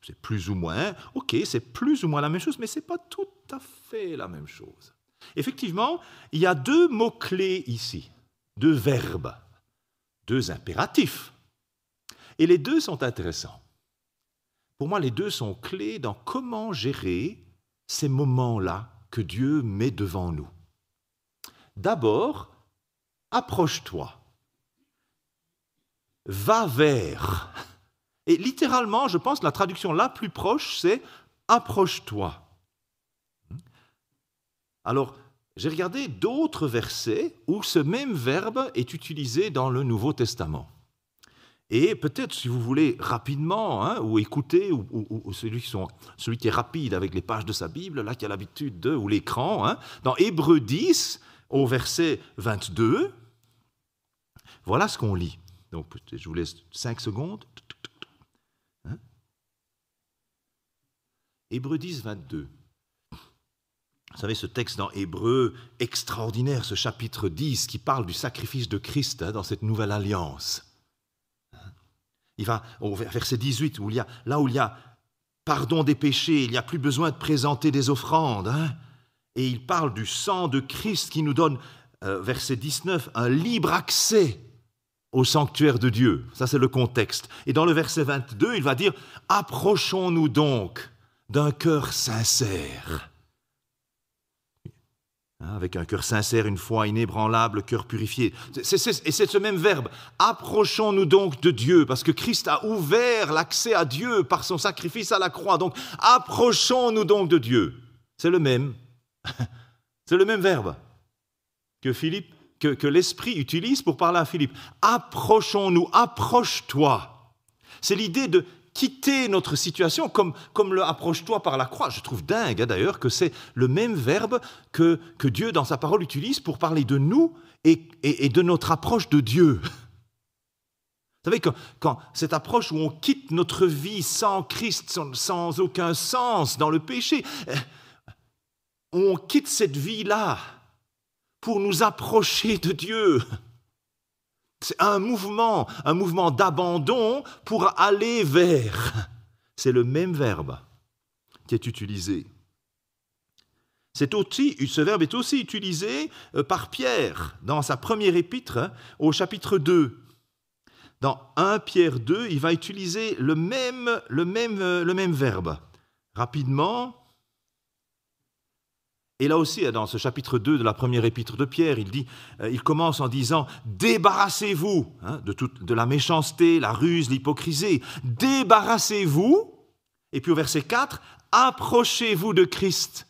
c'est plus ou moins, ok, c'est plus ou moins la même chose, mais ce n'est pas tout à fait la même chose. Effectivement, il y a deux mots-clés ici, deux verbes, deux impératifs. Et les deux sont intéressants. Pour moi, les deux sont clés dans comment gérer ces moments-là que Dieu met devant nous. D'abord, approche-toi va vers. Et littéralement, je pense, la traduction la plus proche, c'est approche-toi. Alors, j'ai regardé d'autres versets où ce même verbe est utilisé dans le Nouveau Testament. Et peut-être, si vous voulez, rapidement, hein, ou écouter, ou, celui, qui est rapide avec les pages de sa Bible, là, qui a l'habitude de, ou l'écran, hein, dans Hébreu 10, au verset 22, voilà ce qu'on lit. Donc, je vous laisse 5 secondes. Hein? Hébreu 10, 22. Vous savez, ce texte dans Hébreu, extraordinaire, ce chapitre 10 qui parle du sacrifice de Christ hein, dans cette nouvelle alliance. Hein il va au verset 18, où il y a, là où il y a pardon des péchés, il n'y a plus besoin de présenter des offrandes. et il parle du sang de Christ qui nous donne, euh, verset 19, un libre accès au sanctuaire de Dieu. Ça, c'est le contexte. Et dans le verset 22, il va dire, approchons-nous donc d'un cœur sincère. Hein, avec un cœur sincère, une foi inébranlable, cœur purifié. et c'est ce même verbe. Approchons-nous donc de Dieu, parce que Christ a ouvert l'accès à Dieu par son sacrifice à la croix. Donc, approchons-nous donc de Dieu. C'est le même. C'est le même verbe que Philippe que, l'Esprit utilise pour parler à Philippe. Approchons-nous, approche-toi. C'est l'idée de quitter notre situation comme, comme le approche-toi par la croix. Je trouve dingue hein, d'ailleurs que c'est le même verbe que, que Dieu dans sa parole utilise pour parler de nous et, et, de notre approche de Dieu. Vous savez, quand, quand, cette approche où on quitte notre vie sans Christ, sans, sans aucun sens dans le péché, euh, on quitte cette vie-là pour nous approcher de Dieu. C'est un mouvement, un mouvement d'abandon pour aller vers. C'est le même verbe qui est utilisé. C'est aussi, ce verbe est aussi utilisé euh, par Pierre dans sa première épître hein, au chapitre 2. Dans 1 Pierre 2, il va utiliser le même, le même, euh, le même verbe. Rapidement, et là aussi, dans ce chapitre 2 de la première épître de Pierre, il, dit, euh, il commence en disant Débarrassez-vous hein, de, toute, de la méchanceté, la ruse, l'hypocrisie. Débarrassez-vous. Et puis au verset 4, Approchez-vous de Christ,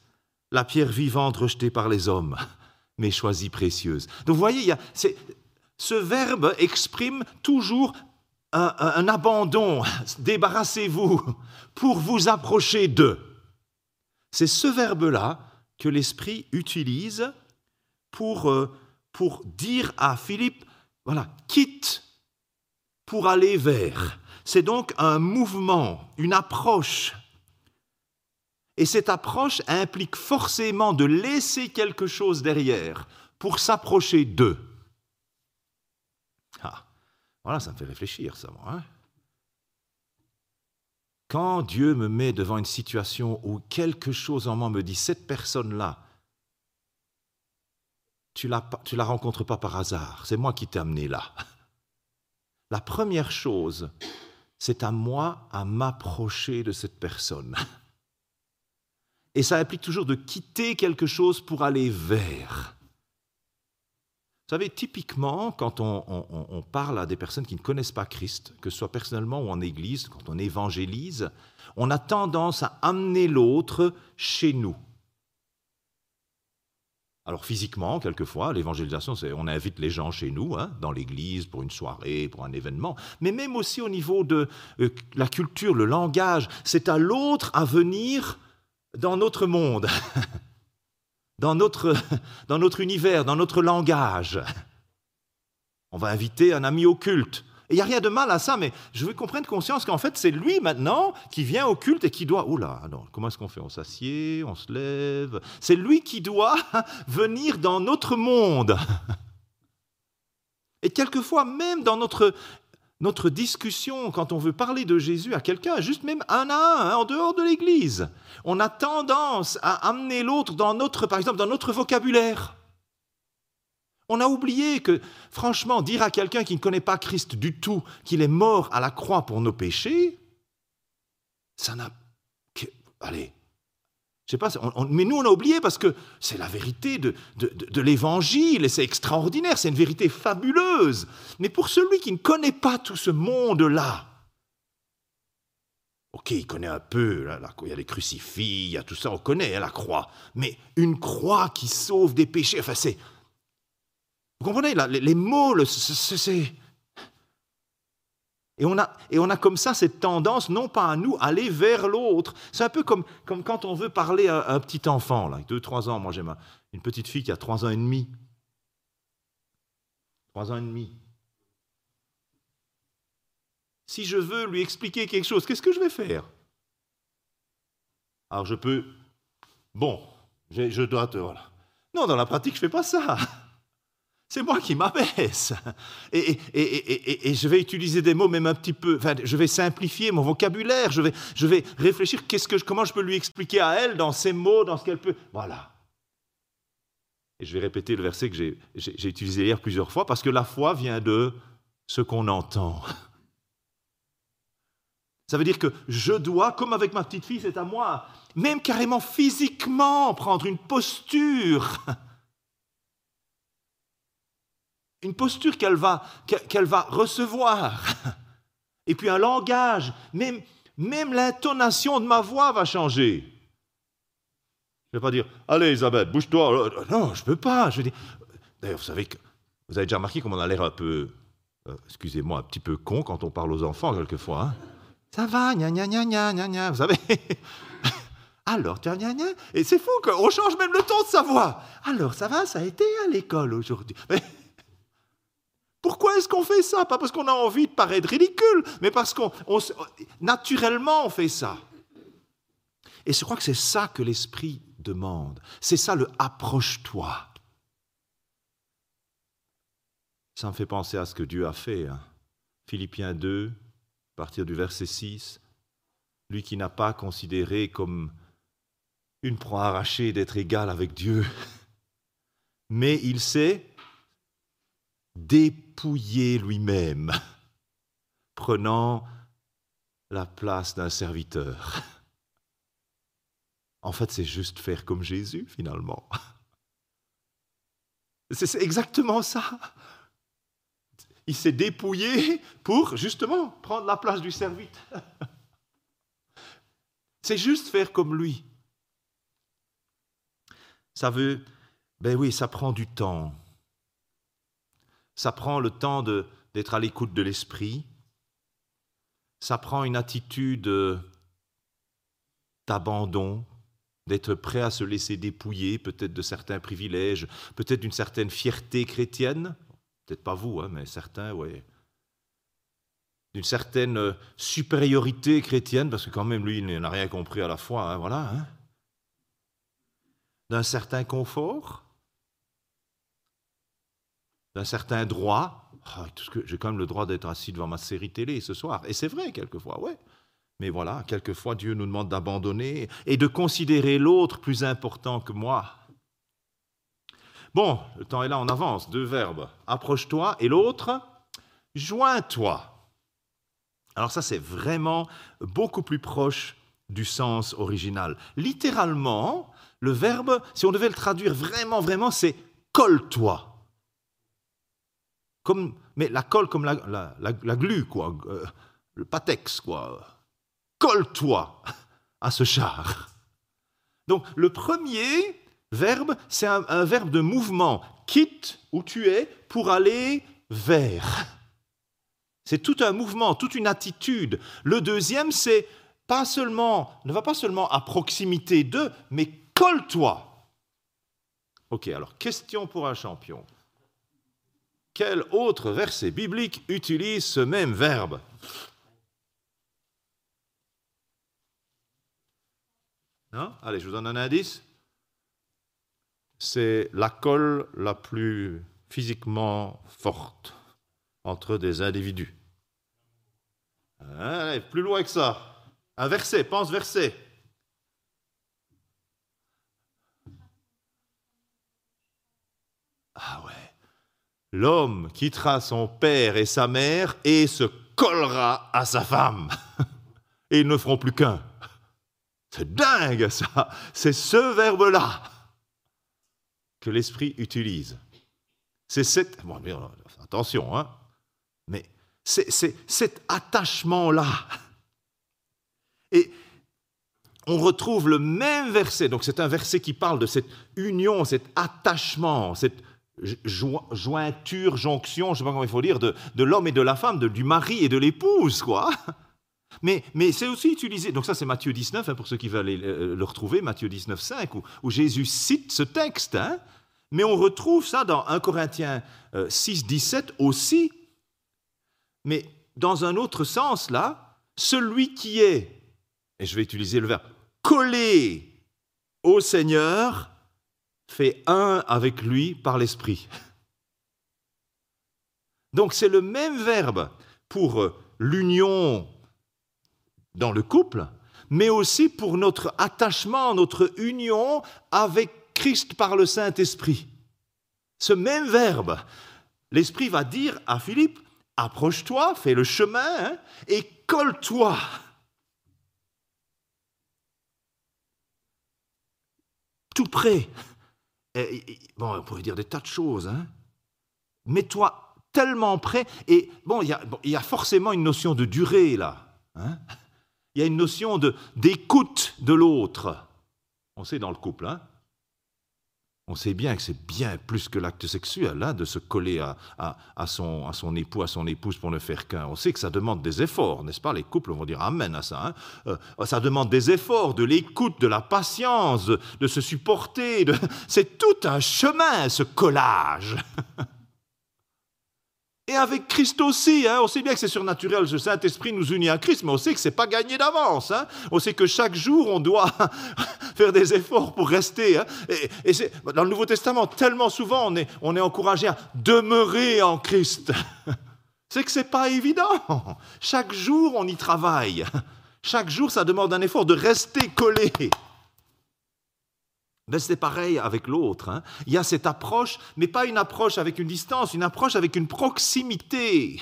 la pierre vivante rejetée par les hommes, mais choisie précieuse. Donc vous voyez, il y a, ce verbe exprime toujours un, abandon, débarrassez-vous pour vous approcher d'eux. C'est ce verbe-là que l'Esprit utilise pour, euh, pour dire à Philippe, voilà, quitte pour aller vers. C'est donc un mouvement, une approche. Et cette approche implique forcément de laisser quelque chose derrière pour s'approcher d'eux. Ah, voilà, ça me fait réfléchir, ça, moi. Hein. Quand Dieu me met devant une situation où quelque chose en moi me dit, cette personne-là, tu tu la rencontres pas par hasard, c'est moi qui t'ai amené là. La première chose, c'est à moi à m'approcher de cette personne. Et ça implique toujours de quitter quelque chose pour aller vers. Vous savez, typiquement, quand on, parle à des personnes qui ne connaissent pas Christ, que ce soit personnellement ou en Église, quand on évangélise, on a tendance à amener l'autre chez nous. Alors physiquement, quelquefois, l'évangélisation, on invite les gens chez nous, hein, dans l'église, pour une soirée, pour un événement, mais même aussi au niveau de euh, la culture, le langage, c'est à l'autre à venir dans notre monde. dans notre, dans notre univers, dans notre langage. On va inviter un ami au culte. Il n'y a rien de mal à ça, mais je veux qu'on prenne conscience qu'en fait, c'est lui maintenant qui vient au culte et qui doit... Oula, alors, comment est-ce qu'on fait? On s'assied, on se lève. C'est lui qui doit venir dans notre monde. Et quelquefois, même dans notre notre discussion, quand on veut parler de Jésus à quelqu'un, juste même un à un, hein, en dehors de l'Église, on a tendance à amener l'autre dans notre, par exemple, dans notre vocabulaire. On a oublié que, franchement, dire à quelqu'un qui ne connaît pas Christ du tout qu'il est mort à la croix pour nos péchés, ça n'a... Allez, sais pas, mais nous on a oublié parce que c'est la vérité de, de, l'évangile et c'est extraordinaire, c'est une vérité fabuleuse. Mais pour celui qui ne connaît pas tout ce monde-là, ok, il connaît un peu, il y a les crucifix, il y a tout ça, on connaît hein, la croix, mais une croix qui sauve des péchés, enfin c'est... Vous comprenez, les, les mots, c'est et on, a, et on a comme ça cette tendance, non pas à nous, aller vers l'autre. C'est un peu comme, comme quand on veut parler à un petit enfant, là, 2-3 ans. Moi, j'ai une petite fille qui a 3 ans et demi. 3 ans et demi. Si je veux lui expliquer quelque chose, qu'est-ce que je vais faire? Alors je peux... Bon, je dois te... Voilà. Non, dans la pratique, je ne fais pas ça. C'est moi qui m'abaisse. Et, je vais utiliser des mots même un petit peu, enfin, je vais simplifier mon vocabulaire, je vais, je vais réfléchir qu'est-ce que, comment je peux lui expliquer à elle dans ses mots, dans ce qu'elle peut. Voilà. Et je vais répéter le verset que j'ai utilisé hier plusieurs fois, parce que la foi vient de ce qu'on entend. Ça veut dire que je dois, comme avec ma petite fille, c'est à moi, même carrément physiquement, prendre une posture une posture qu'elle va, recevoir, et puis un langage, même, l'intonation de ma voix va changer. Je ne vais pas dire, allez Elisabeth, bouge-toi. Non, je ne peux pas. Je D'ailleurs, vous savez que vous avez déjà remarqué comment on a l'air un peu, euh, excusez-moi, un petit peu con quand on parle aux enfants quelquefois. Hein. ça va, gna gna gna gna gna gna, vous savez. Alors, gna gna gna. Et c'est fou qu'on change même le ton de sa voix. Alors, ça va, ça a été à l'école aujourd'hui. Pourquoi est-ce qu'on fait ça? Pas parce qu'on a envie de paraître ridicule, mais parce qu'on naturellement on fait ça. Et je crois que c'est ça que l'Esprit demande. C'est ça le approche-toi. Ça me fait penser à ce que Dieu a fait. Hein. Philippiens 2, à partir du verset 6. Lui qui n'a pas considéré comme une proie arrachée d'être égal avec Dieu, mais il s'est dépouiller lui-même, prenant la place d'un serviteur. En fait, c'est juste faire comme Jésus, finalement. C'est exactement ça. Il s'est dépouillé pour, justement, prendre la place du serviteur. C'est juste faire comme lui. Ça veut, ben oui, ça prend du temps. Ça prend le temps d'être à l'écoute de l'esprit. ça prend une attitude d'abandon, d'être prêt à se laisser dépouiller peut-être de certains privilèges, peut-être d'une certaine fierté chrétienne, peut-être pas vous, hein, mais certains, oui. D'une certaine supériorité chrétienne, parce que quand même, lui, il n'a rien compris à la fois, hein, voilà. Hein. D'un certain confort, d'un certain droit. Ah, j'ai quand même le droit d'être assis devant ma série télé ce soir. Et c'est vrai, quelquefois, ouais. Mais voilà, quelquefois Dieu nous demande d'abandonner et de considérer l'autre plus important que moi. Bon, le temps est là, on avance. Deux verbes. Approche-toi et l'autre, joins-toi. Alors ça, c'est vraiment beaucoup plus proche du sens original. Littéralement, le verbe, si on devait le traduire vraiment, vraiment, c'est colle-toi. Comme, mais la colle comme la, la, la, glu, quoi, euh, le patex, quoi colle-toi à ce char. Donc le premier verbe, c'est un, verbe de mouvement. Quitte où tu es pour aller vers. C'est tout un mouvement, toute une attitude. Le deuxième, c'est pas seulement, ne va pas seulement à proximité d'eux, mais colle-toi. Ok, alors question pour un champion. Quel autre verset biblique utilise ce même verbe? Non? Allez, je vous donne un indice. C'est la colle la plus physiquement forte entre des individus. Allez, plus loin que ça. Un verset, pense verset. Ah ouais. L'homme quittera son père et sa mère et se collera à sa femme. Et ils ne feront plus qu'un. C'est dingue ça. C'est ce verbe-là que l'Esprit utilise. C'est cette... Attention, hein. Mais c'est cet attachement-là. Et on retrouve le même verset. Donc c'est un verset qui parle de cette union, cet attachement, cette jointure, jonction, je ne sais pas comment il faut dire, de, l'homme et de la femme, du mari et de l'épouse, quoi. Mais, c'est aussi utilisé, donc ça c'est Matthieu 19, hein, pour ceux qui veulent euh, le retrouver, Matthieu 19, 5, où, Jésus cite ce texte. Hein. mais on retrouve ça dans 1 Corinthiens 6, euh, 17 aussi. Mais dans un autre sens, là, celui qui est, et je vais utiliser le verbe, collé au Seigneur, fait un avec lui par l'Esprit. Donc c'est le même verbe pour l'union dans le couple, mais aussi pour notre attachement, notre union avec Christ par le Saint-Esprit. Ce même verbe, l'Esprit va dire à Philippe, approche-toi, fais le chemin hein, et colle-toi. Tout près. Bon, on pourrait dire des tas de choses. Hein. Mets-toi tellement près. Et bon, il y, a forcément une notion de durée là. Hein il y a une notion d'écoute de, l'autre. On sait dans le couple, hein on sait bien que c'est bien plus que l'acte sexuel, hein, de se coller à, son, époux, à son épouse pour ne faire qu'un. On sait que ça demande des efforts, n'est-ce pas? Les couples vont dire Amen à ça. Hein euh, ça demande des efforts, de l'écoute, de la patience, de, se supporter. C'est tout un chemin, ce collage. Et avec Christ aussi, hein, on sait bien que c'est surnaturel, le Saint-Esprit nous unit à Christ, mais on sait que ce n'est pas gagné d'avance. Hein. On sait que chaque jour, on doit faire des efforts pour rester. Hein. Et, dans le Nouveau Testament, tellement souvent, on est, on est encouragé à demeurer en Christ. c'est que ce n'est pas évident. Chaque jour, on y travaille. Chaque jour, ça demande un effort de rester collé. C'est pareil avec l'autre. Hein. Il y a cette approche, mais pas une approche avec une distance, une approche avec une proximité,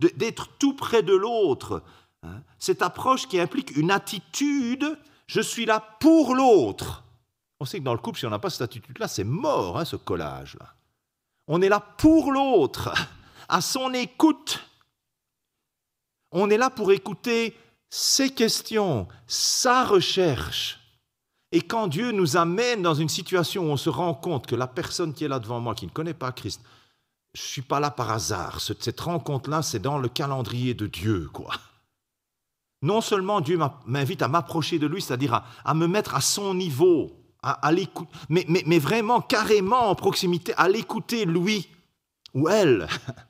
d'être tout près de l'autre. Hein. Cette approche qui implique une attitude, je suis là pour l'autre. On sait que dans le couple, si on n'a pas cette attitude-là, c'est mort, hein, ce collage-là. On est là pour l'autre, à son écoute. On est là pour écouter ses questions, sa recherche. Et quand Dieu nous amène dans une situation où on se rend compte que la personne qui est là devant moi, qui ne connaît pas Christ, je ne suis pas là par hasard. Cette rencontre-là, c'est dans le calendrier de Dieu, quoi. Non seulement Dieu m'invite à m'approcher de lui, c'est-à-dire à, me mettre à son niveau, à, l'écouter, mais, mais vraiment carrément en proximité, à l'écouter lui ou elle.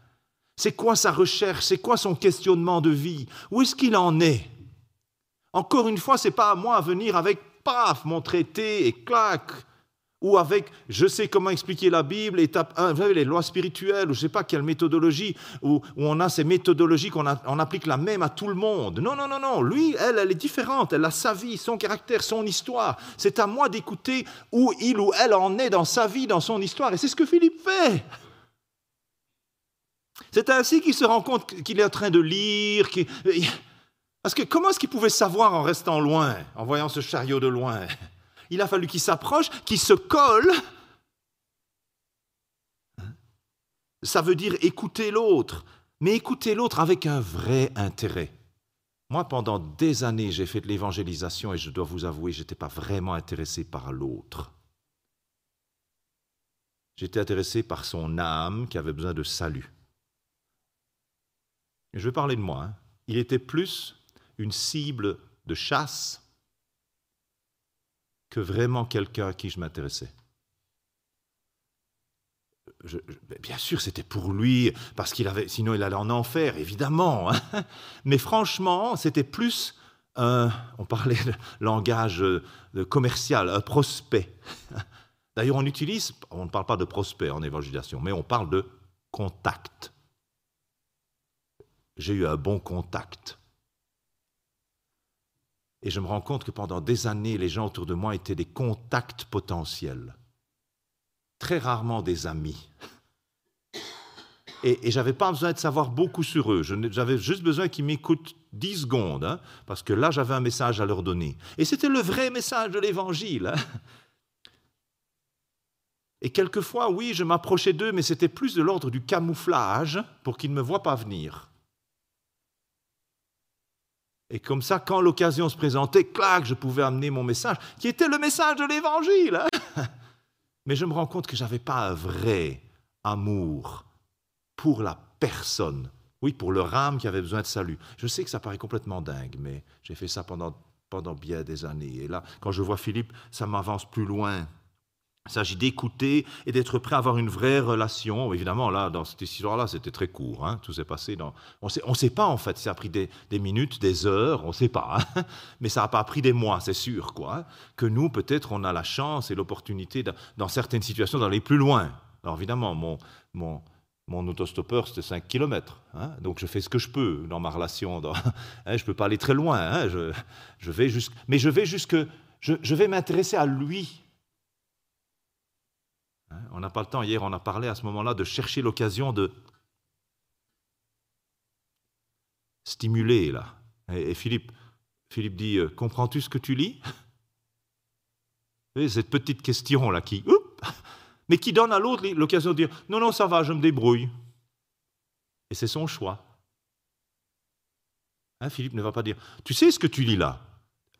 C'est quoi sa recherche? C'est quoi son questionnement de vie? Où est-ce qu'il en est? Encore une fois, c'est pas à moi à venir avec paf mon traité et clac ou avec je sais comment expliquer la Bible, étape 1, vous savez, les lois spirituelles, ou je ne sais pas quelle méthodologie, où, on a ces méthodologies qu'on on applique la même à tout le monde. Non, non, non, non. Lui, elle, elle est différente. Elle a sa vie, son caractère, son histoire. C'est à moi d'écouter où il ou elle en est dans sa vie, dans son histoire. Et c'est ce que Philippe fait. C'est ainsi qu'il se rend compte qu'il est en train de lire. Parce que comment est-ce qu'il pouvait savoir en restant loin, en voyant ce chariot de loin? Il a fallu qu'il s'approche, qu'il se colle. Ça veut dire écouter l'autre, mais écouter l'autre avec un vrai intérêt. Moi, pendant des années, j'ai fait de l'évangélisation et je dois vous avouer, je n'étais pas vraiment intéressé par l'autre. J'étais intéressé par son âme qui avait besoin de salut. je vais parler de moi. Hein. Il était plus une cible de chasse que vraiment quelqu'un à qui je m'intéressais. bien sûr, c'était pour lui, parce qu'il avait, sinon il allait en enfer, évidemment. Hein. Mais franchement, c'était plus, on parlait de langage de commercial, un prospect. D'ailleurs, on utilise, on ne parle pas de prospect en évangélisation, mais on parle de contact. J'ai eu un bon contact. Et je me rends compte que pendant des années, les gens autour de moi étaient des contacts potentiels. Très rarement des amis. Et, je n'avais pas besoin de savoir beaucoup sur eux. J'avais juste besoin qu'ils m'écoutent dix secondes, hein, parce que là, j'avais un message à leur donner. Et c'était le vrai message de l'Évangile. Hein. Et quelquefois, oui, je m'approchais d'eux, mais c'était plus de l'ordre du camouflage pour qu'ils ne me voient pas venir. Et comme ça, quand l'occasion se présentait, clac, je pouvais amener mon message, qui était le message de l'Évangile. Hein. Mais je me rends compte que je n'avais pas un vrai amour pour la personne. Oui, pour leur âme qui avait besoin de salut. Je sais que ça paraît complètement dingue, mais j'ai fait ça pendant, pendant bien des années. Et là, quand je vois Philippe, ça m'avance plus loin. Il s'agit d'écouter et d'être prêt à avoir une vraie relation. Évidemment, là, dans cette histoire-là, c'était très court. Hein. Tout s'est passé dans... On ne sait pas, en fait. Ça a pris des, minutes, des heures, on ne sait pas. Hein. Mais ça n'a pas pris des mois, c'est sûr. quoi. Hein. Que nous, peut-être, on a la chance et l'opportunité, dans certaines situations, d'aller plus loin. Alors, évidemment, mon, mon, mon autostoppeur, c'était 5 km. Donc, je fais ce que je peux dans ma relation. je ne peux pas aller très loin. Je, vais jusqu'... Mais je vais jusque... Je, vais m'intéresser à lui Hein, on n'a pas le temps, hier on a parlé à ce moment-là de chercher l'occasion de stimuler là. Et, Philippe, Philippe dit, euh, comprends-tu ce que tu lis Cette petite question là qui, mais qui donne à l'autre l'occasion de dire, non, non, ça va, je me débrouille. Et c'est son choix. Hein, Philippe ne va pas dire, tu sais ce que tu lis là?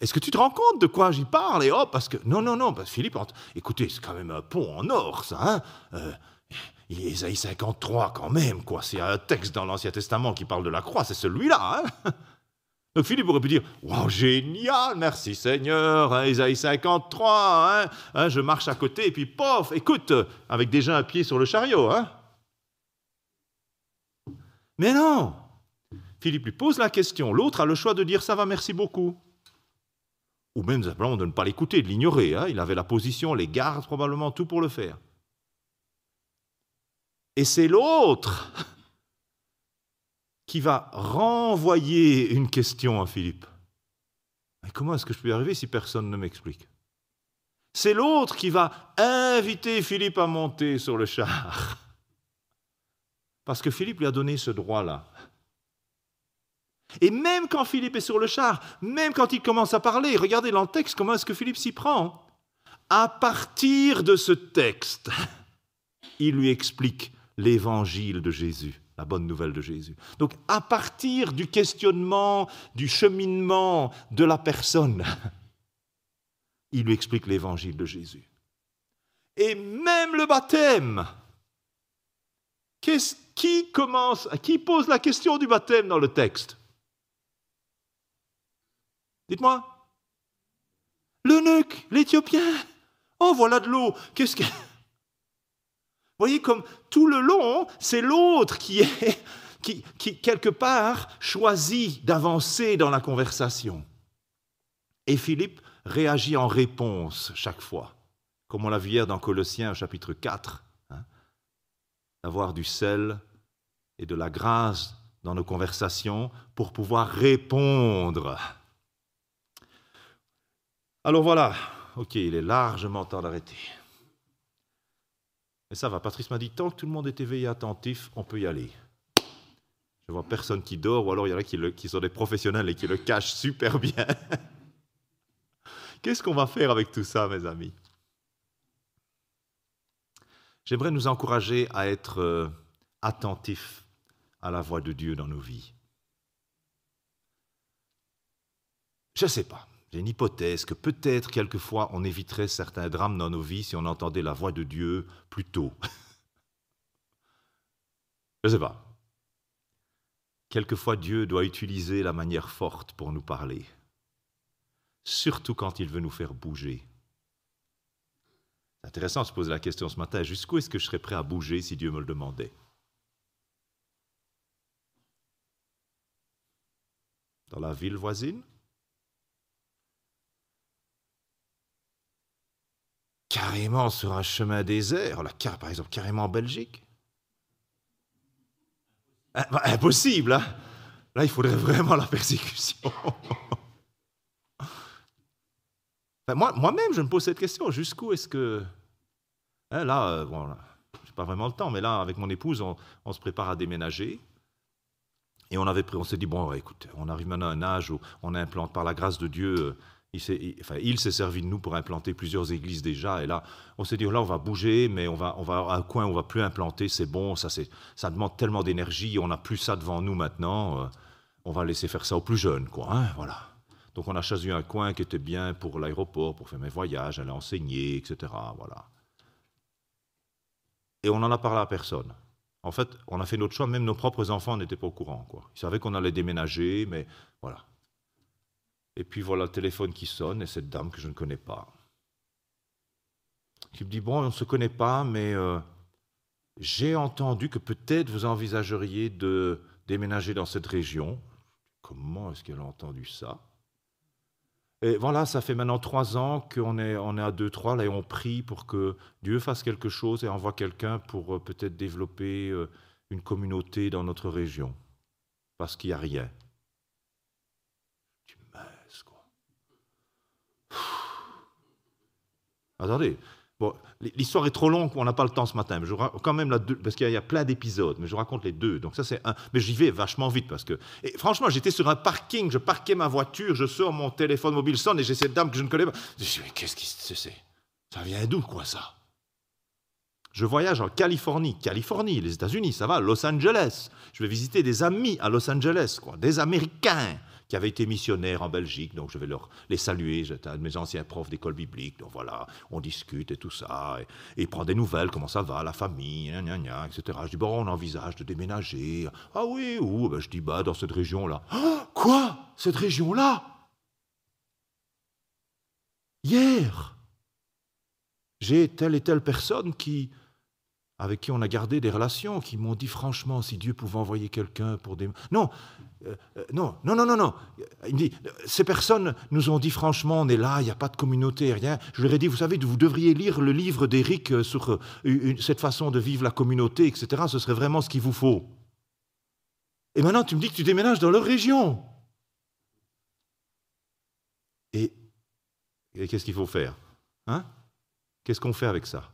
Est-ce que tu te rends compte de quoi j'y parle? Et oh, parce que non, non, non, parce que Philippe, écoutez, c'est quand même un pont en or, ça. Hein euh, Isaïe 53, quand même, quoi. C'est un texte dans l'Ancien Testament qui parle de la croix, c'est celui-là. Hein Donc Philippe aurait pu dire Wow, génial, merci Seigneur, hein, Isaïe 53, hein, hein, je marche à côté, et puis pof, écoute, avec déjà un pied sur le chariot. Hein. Mais non Philippe lui pose la question, l'autre a le choix de dire Ça va, merci beaucoup ou même simplement de ne pas l'écouter, de l'ignorer. Hein. Il avait la position, les gardes, probablement tout pour le faire. Et c'est l'autre qui va renvoyer une question à Philippe. Mais comment est-ce que je peux y arriver si personne ne m'explique? C'est l'autre qui va inviter Philippe à monter sur le char. Parce que Philippe lui a donné ce droit-là. Et même quand Philippe est sur le char, même quand il commence à parler, regardez dans le texte comment est-ce que Philippe s'y prend. À partir de ce texte, il lui explique l'évangile de Jésus, la bonne nouvelle de Jésus. Donc à partir du questionnement, du cheminement de la personne, il lui explique l'évangile de Jésus. Et même le baptême, qui commence, qui pose la question du baptême dans le texte? Dites-moi. L'eunuque, l'Éthiopien. Oh, voilà de l'eau. Qu'est-ce que... Vous voyez comme tout le long, c'est l'autre qui est, qui, qui, quelque part, choisit d'avancer dans la conversation. Et Philippe réagit en réponse chaque fois, comme on l'a vu hier dans Colossiens chapitre 4. Hein, Avoir du sel et de la grâce dans nos conversations pour pouvoir répondre. Alors voilà, ok, il est largement temps d'arrêter. Mais ça va, Patrice m'a dit, tant que tout le monde est éveillé attentif, on peut y aller. Je vois personne qui dort, ou alors il y en a qui, qui sont des professionnels et qui le cachent super bien. Qu'est-ce qu'on va faire avec tout ça, mes amis? J'aimerais nous encourager à être euh, attentifs à la voix de Dieu dans nos vies. Je ne sais pas. Une hypothèse que peut-être quelquefois on éviterait certains drames dans nos vies si on entendait la voix de Dieu plus tôt. Je ne sais pas. Quelquefois Dieu doit utiliser la manière forte pour nous parler, surtout quand il veut nous faire bouger. C'est intéressant de se poser la question ce matin, jusqu'où est-ce que je serais prêt à bouger si Dieu me le demandait? Dans la ville voisine? Carrément sur un chemin désert, là, par exemple carrément en Belgique. Ah, bah, impossible, hein Là, il faudrait vraiment la persécution. moi, moi-même, je me pose cette question. Jusqu'où est-ce que... Hein, là, euh, je n'ai pas vraiment le temps, mais là, avec mon épouse, on, se prépare à déménager. Et on, avait, on s'est dit, bon, écoute, on arrive maintenant à un âge où on implante, par la grâce de Dieu, il s'est, servi de nous pour implanter plusieurs églises déjà. Et là, on s'est dit, là, on va bouger, mais on va, on va à un coin, on va plus implanter, c'est bon, ça, ça demande tellement d'énergie, on n'a plus ça devant nous maintenant, euh, on va laisser faire ça aux plus jeunes, quoi. Hein, voilà. Donc on a choisi un coin qui était bien pour l'aéroport, pour faire mes voyages, aller enseigner, etc. Voilà. Et on n'en a parlé à personne. En fait, on a fait notre choix, même nos propres enfants n'étaient pas au courant. Quoi. Ils savaient qu'on allait déménager, mais voilà. Et puis voilà le téléphone qui sonne, et cette dame que je ne connais pas. Qui me dit, bon, on ne se connaît pas, mais euh, j'ai entendu que peut-être vous envisageriez de déménager dans cette région. Comment est-ce qu'elle a entendu ça? Et voilà, ça fait maintenant trois ans qu'on est, on est à deux, trois, là, et on prie pour que Dieu fasse quelque chose et envoie quelqu'un pour euh, peut-être développer euh, une communauté dans notre région. Parce qu'il n'y a rien. Attendez, bon, l'histoire est trop longue, on n'a pas le temps ce matin, mais quand même parce qu'il y a plein d'épisodes, mais je raconte les deux. Donc ça c'est un, mais j'y vais vachement vite parce que, et franchement, j'étais sur un parking, je parquais ma voiture, je sors mon téléphone mobile sonne et j'ai cette dame que je ne connais pas. Je dis mais qu'est-ce qui c'est Ça vient d'où quoi ça? Je voyage en Californie, Californie, les États-Unis, ça va, Los Angeles. Je vais visiter des amis à Los Angeles, quoi, des Américains qui avaient été missionnaires en Belgique, donc je vais leur, les saluer. J'étais un de mes anciens profs d'école biblique, donc voilà, on discute et tout ça, et, il prend des nouvelles, comment ça va, la famille, gna, gna, etc. Je dis, bon, on envisage de déménager. Ah oui, où? Ben, Je dis, bah, dans cette région-là. Ah, quoi? Cette région-là? Hier, j'ai telle et telle personne qui avec qui on a gardé des relations, qui m'ont dit franchement, si Dieu pouvait envoyer quelqu'un pour des... Non, non, non, non, non, non. Il dit, ces personnes nous ont dit franchement, on est là, il n'y a pas de communauté, rien. Je leur ai dit, vous savez, vous devriez lire le livre d'Éric euh, sur cette façon de vivre la communauté, etc. Ce serait vraiment ce qu'il vous faut. Et maintenant, tu me dis que tu déménages dans leur région. Et, et qu'est-ce qu'il faut faire hein? Qu'est-ce qu'on fait avec ça?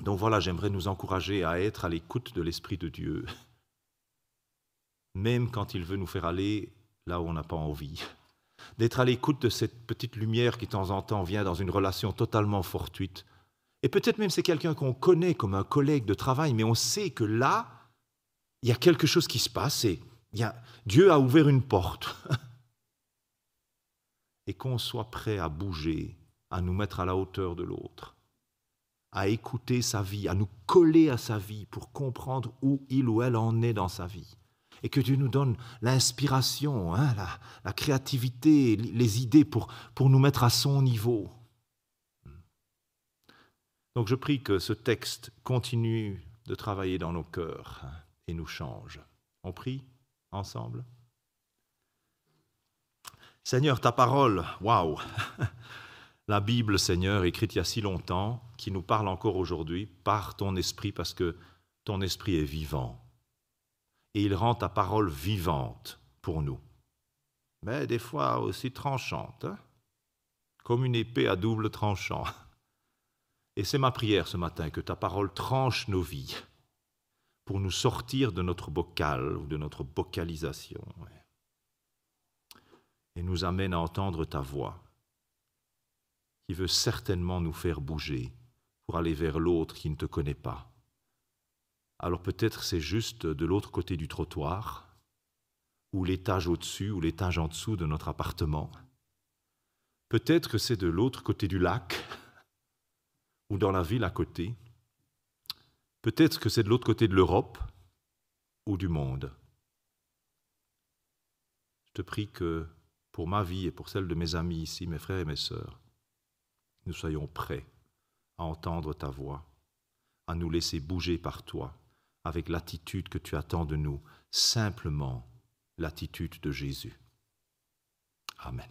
Donc voilà, j'aimerais nous encourager à être à l'écoute de l'Esprit de Dieu, même quand il veut nous faire aller là où on n'a pas envie. D'être à l'écoute de cette petite lumière qui de temps en temps vient dans une relation totalement fortuite. Et peut-être même c'est quelqu'un qu'on connaît comme un collègue de travail, mais on sait que là, il y a quelque chose qui se passe et Dieu a ouvert une porte. et qu'on soit prêt à bouger, à nous mettre à la hauteur de l'autre à écouter sa vie, à nous coller à sa vie pour comprendre où il ou elle en est dans sa vie. Et que Dieu nous donne l'inspiration, hein, la, créativité, les idées pour, pour nous mettre à son niveau. Donc je prie que ce texte continue de travailler dans nos cœurs et nous change. On prie ensemble Seigneur, ta parole, waouh La Bible, Seigneur, écrite il y a si longtemps, qui nous parle encore aujourd'hui par ton esprit, parce que ton esprit est vivant. Et il rend ta parole vivante pour nous. Mais des fois aussi tranchante, hein. comme une épée à double tranchant. Et c'est ma prière ce matin, que ta parole tranche nos vies pour nous sortir de notre bocal ou de notre bocalisation et nous amène à entendre ta voix qui veut certainement nous faire bouger pour aller vers l'autre qui ne te connaît pas. Alors peut-être c'est juste de l'autre côté du trottoir, ou l'étage au-dessus, ou l'étage en dessous de notre appartement. Peut-être que c'est de l'autre côté du lac, ou dans la ville à côté. Peut-être que c'est de l'autre côté de l'Europe ou du monde. Je te prie que pour ma vie et pour celle de mes amis ici, mes frères et mes sœurs, nous soyons prêts à entendre ta voix, à nous laisser bouger par toi, avec l'attitude que tu attends de nous, simplement l'attitude de Jésus. Amen.